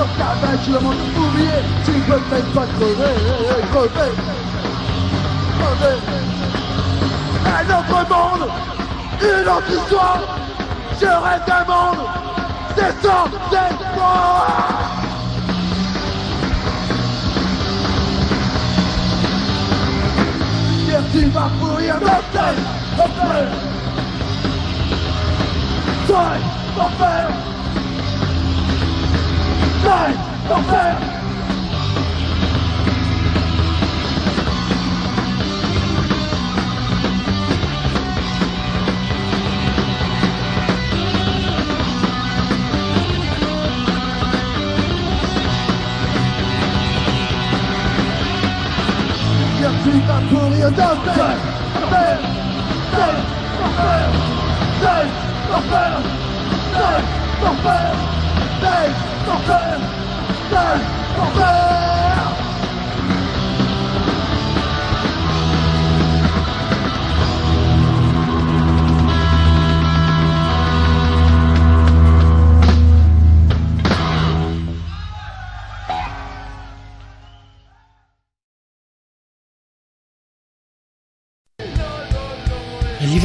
[SPEAKER 16] sur ta je le monde oublié, tu peux peut-être pas crever, crever, crever. Un autre monde, une autre histoire, je rêve d'un monde, c'est sans espoir. Hier tu vas pourrir nos têtes, mon père. Nine percent. Krieg
[SPEAKER 3] an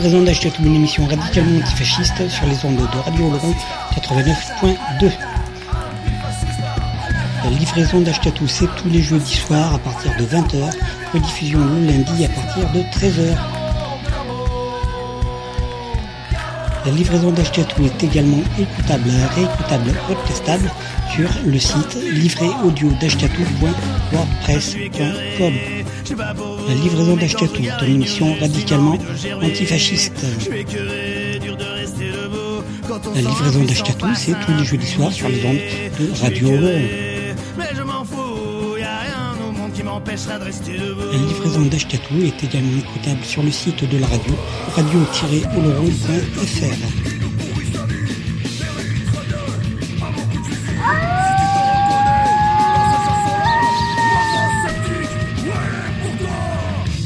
[SPEAKER 3] livraison d'Achetatou, une émission radicalement antifasciste sur les ondes de Radio Laurent 89.2. La livraison d'Achetatou, c'est tous les jeudis soirs à partir de 20h, rediffusion le lundi à partir de 13h. La livraison d'Achetatou est également écoutable, réécoutable, podcastable sur le site livréaudio.wordpress.com. La livraison d'Achetatou est une émission radicalement antifasciste. La livraison d'Achetatou, c'est tous les jeudis soirs sur les ondes de Radio Laurent. La livraison d'Achetatou est également écoutable sur le site de la radio, radio-oloron.fr.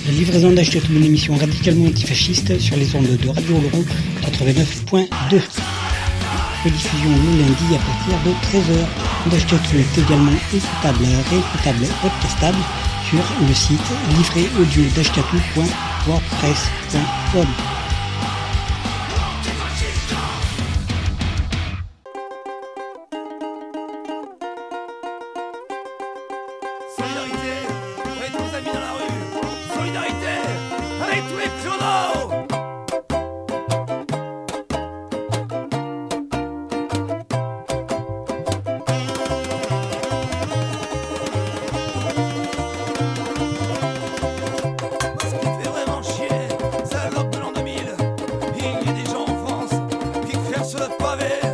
[SPEAKER 3] La livraison d'Achetatou, une émission radicalement antifasciste sur les ondes de Radio Laurent 89.2. Rediffusion le lundi à partir de 13h. D'Achetatou est également écoutable, réécoutable, podcastable sur le site livréaudio.wordpress.com.
[SPEAKER 12] qui crèvent sur le pavé.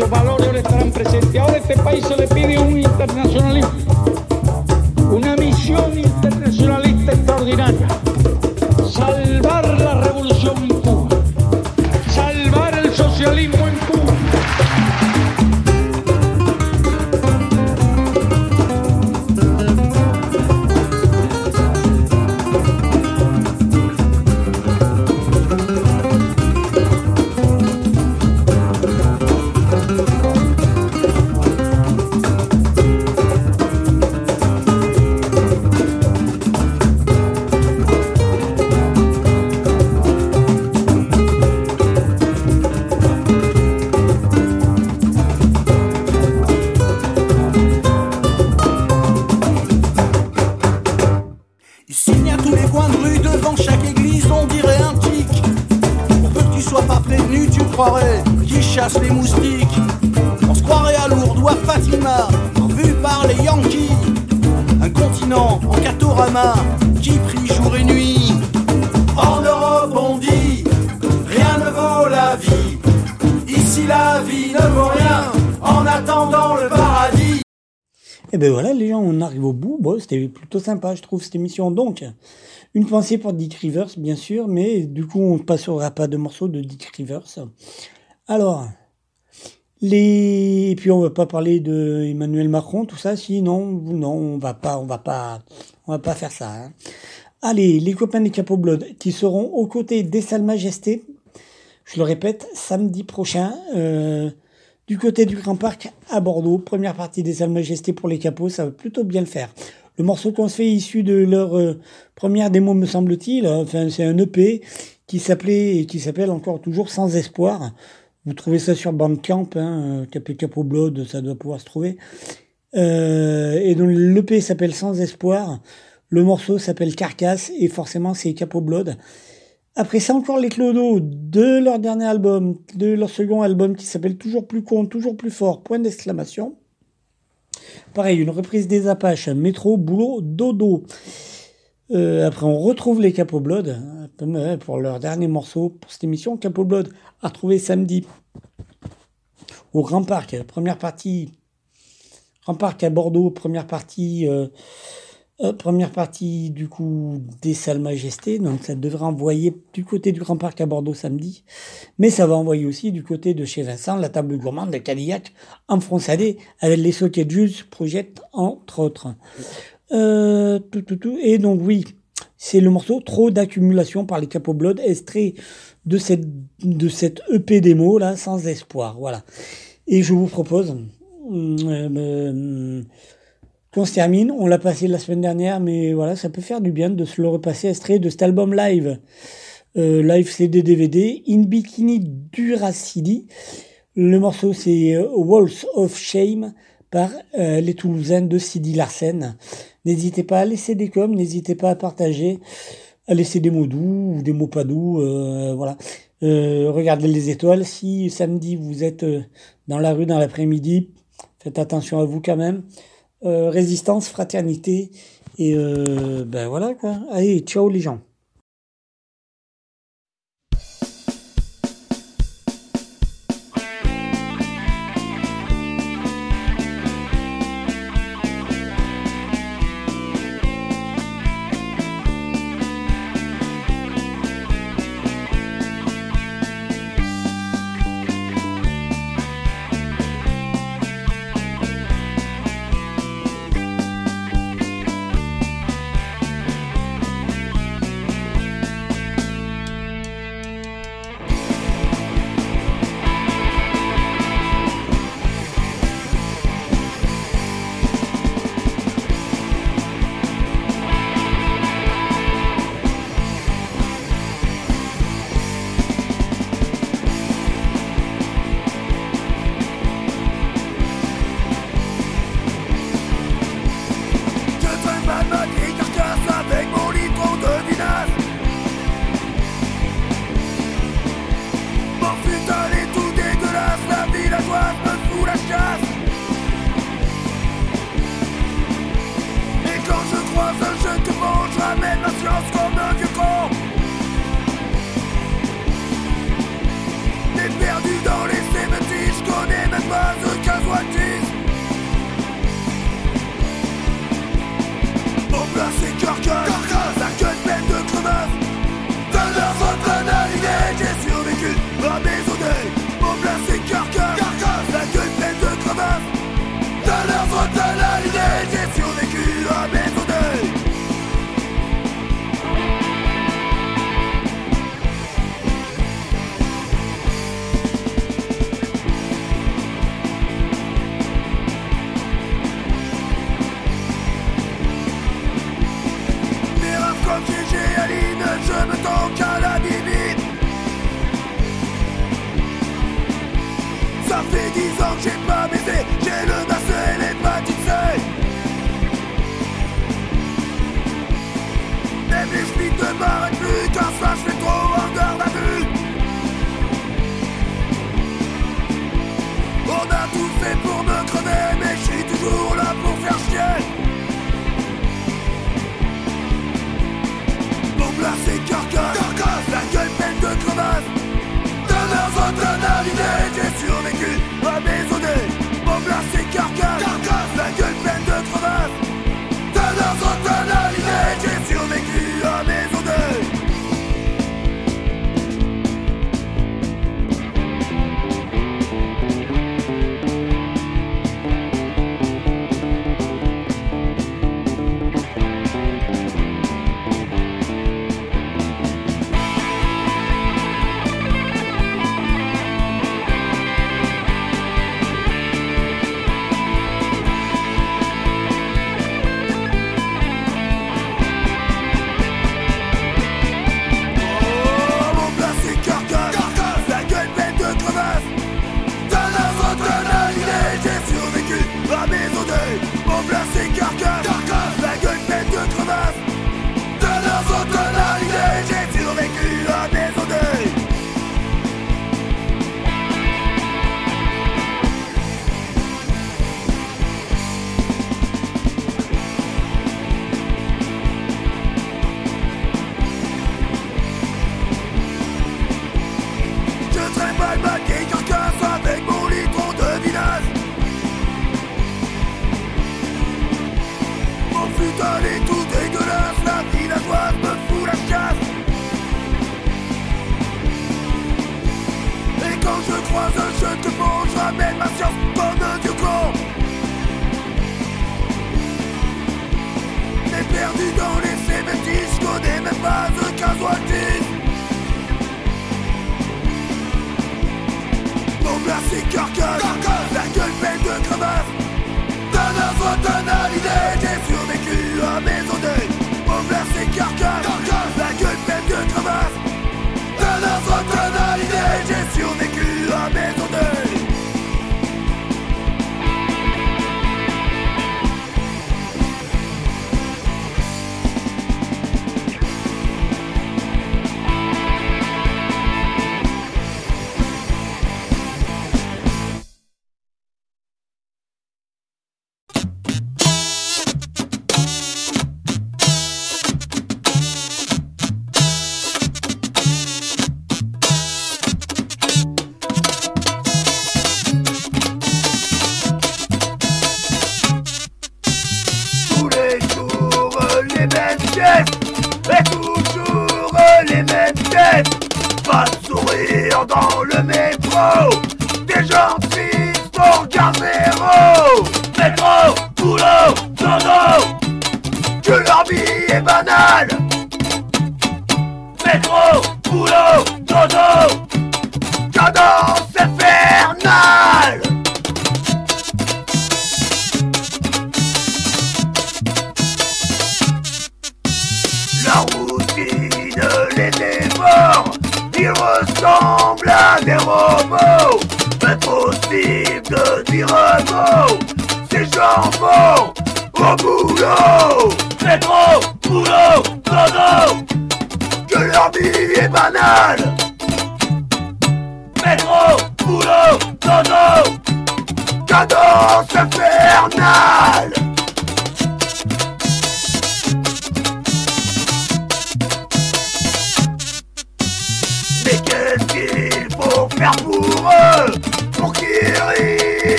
[SPEAKER 12] Esos valores estarán presentes. Ahora este país se le pide un internacionalismo, una misión internacionalista extraordinaria.
[SPEAKER 1] Arrive au bout. C'était plutôt sympa, je trouve, cette émission. Donc, une pensée pour Dick Rivers, bien sûr, mais du coup, on ne passera pas de morceaux de Dick Rivers. Alors, les... Et puis, on va pas parler de Emmanuel Macron, tout ça, si, non, on va pas, on va pas, on va pas faire ça. hein. Allez, les copains des Capo Blood, qui seront aux côtés des Salles Majestés, je le répète, samedi prochain, euh, du côté du Grand Parc à Bordeaux. Première partie des Salles Majestés pour les capots, ça va plutôt bien le faire. Le morceau qu'on se fait issu de leur euh, première démo, me semble-t-il, enfin c'est un EP qui s'appelait et qui s'appelle encore toujours Sans Espoir. Vous trouvez ça sur Bandcamp, hein, Capé Capo Blood, ça doit pouvoir se trouver. Euh, et donc l'EP s'appelle Sans Espoir, le morceau s'appelle Carcasse et forcément c'est Capo Blood. Après ça, encore les Clodo de leur dernier album, de leur second album qui s'appelle Toujours plus con, toujours plus fort, point d'exclamation. Pareil, une reprise des Apaches, métro, boulot, dodo. Euh, après, on retrouve les Capo Blood euh, pour leur dernier morceau pour cette émission. Capo Blood à retrouver samedi au Grand Parc, première partie. Grand Parc à Bordeaux, première partie. euh, euh, première partie du coup des salles majestés, donc ça devrait envoyer du côté du Grand Parc à Bordeaux samedi, mais ça va envoyer aussi du côté de chez Vincent la table gourmande de Cadillac en fronçadé avec les sockets Jules Project entre autres. Euh, tout, tout, tout. Et donc oui, c'est le morceau Trop d'accumulation par les Capo Blood, extrait de cette, de cette EP démo là, sans espoir. Voilà. Et je vous propose euh, euh, qu'on se termine. On l'a passé la semaine dernière, mais voilà, ça peut faire du bien de se le repasser à extrait de cet album live. Euh, live CD DVD, In Bikini Duracidi. Le morceau c'est euh, Walls of Shame par euh, les Toulousains de Sidi Larsen.
[SPEAKER 17] N'hésitez pas à laisser des coms, n'hésitez pas à partager, à laisser des mots doux ou des mots pas doux, voilà. regardez les étoiles. Si samedi vous êtes dans la rue dans l'après-midi, faites attention à vous quand même. Euh, résistance, fraternité. Et euh, ben voilà quoi. Allez, ciao les gens.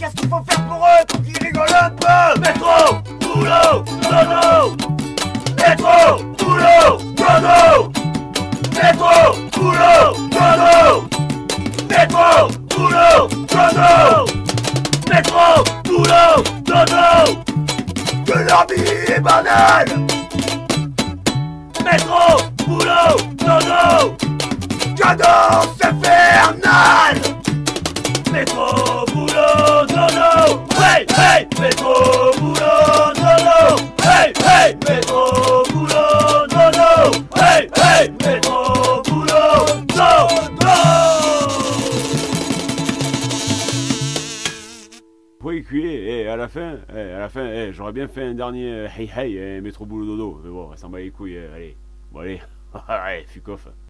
[SPEAKER 17] Qu'est-ce qu'il faut faire pour eux, pour qu'ils rigolent un peu Métro, boulot, dodo. Métro, boulot, dodo. Métro, boulot, dodo. Métro, boulot, dodo. Métro, boulot, dodo. Que leur vie est banale. Métro, boulot, dodo Métro, boulot, dodo Hey, hey. Métro, boulot, dodo Hey, hey. Métro, boulot, dodo
[SPEAKER 18] Oui, et à la fin, eh, à la fin, eh, j'aurais bien fait un dernier euh, hey hey, eh, métro boulot dodo, mais bon, ça bat les couilles, eh, allez, bon allez, <laughs> allez, fuck.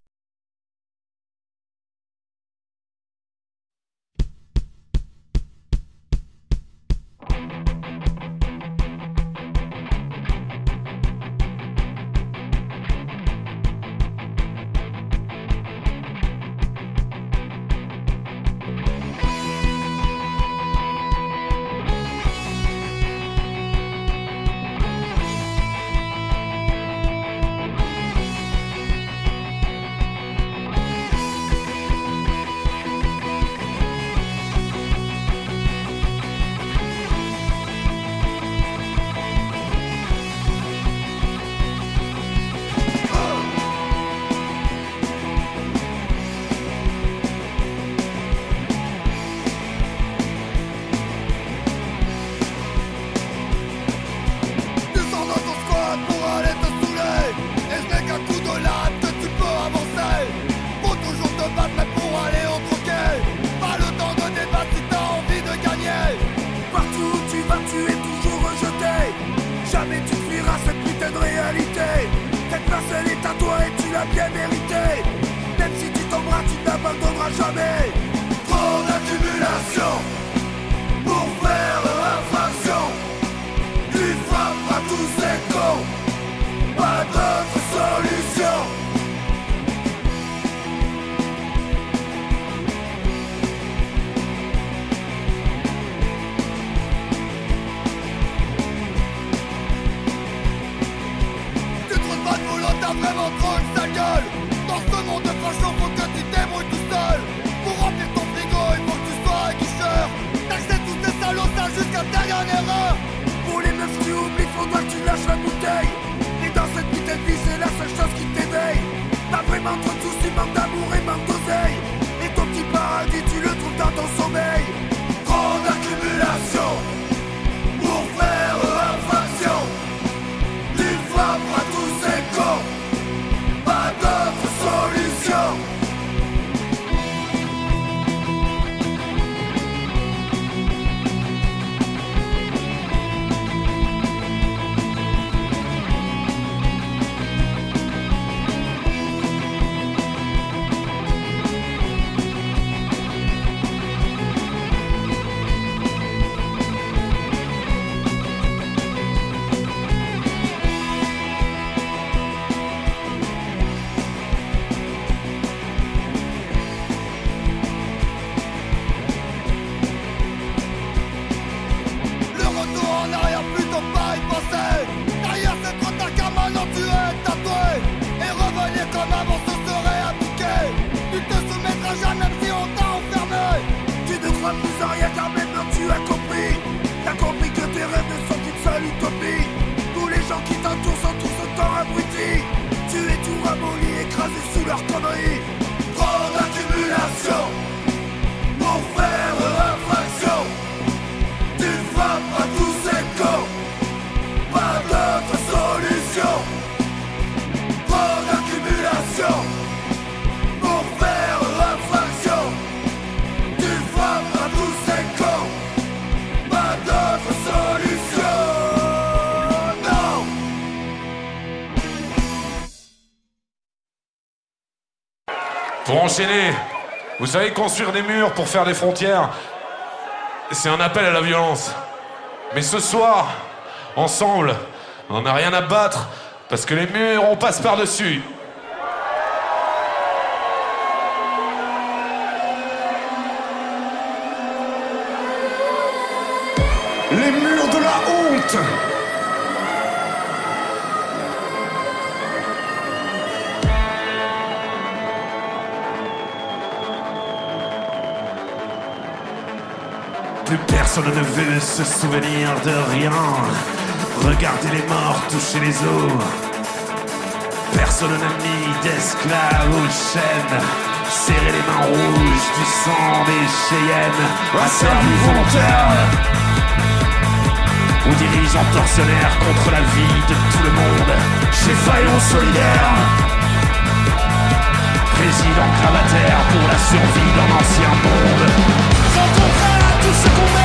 [SPEAKER 19] savez, construire des murs pour faire des frontières, c'est un appel à la violence. Mais ce soir, ensemble, on n'en a rien à battre, parce que les murs, on passe par-dessus.
[SPEAKER 20] Les murs de la honte
[SPEAKER 21] Personne ne veut se souvenir de rien. Regardez les morts toucher les os. Personne n'a mis d'esclaves aux chaînes. Serrer les mains rouges du sang des Cheyennes. Assaillants du volontaire ou dirigeants tortionnaires contre la vie de tout le monde. Chez Faillon solidaire. Président cravataire pour la survie d'un ancien monde. Quand on tout ce qu'on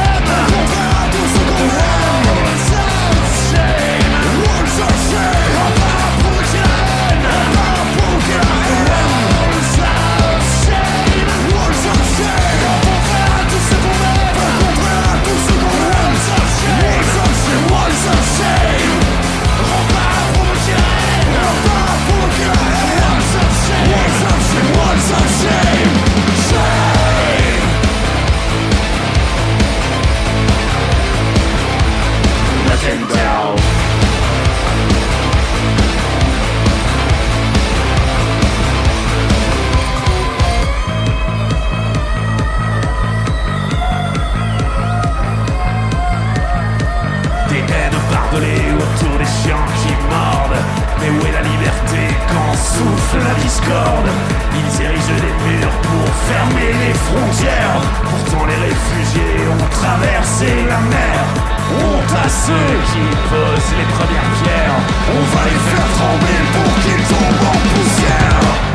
[SPEAKER 21] sunshine and down. souffle la discorde. Ils érigent des murs pour fermer les frontières. Pourtant les réfugiés ont traversé la mer. Honte à ceux qui posent les premières pierres. On va les faire trembler pour qu'ils tombent en poussière.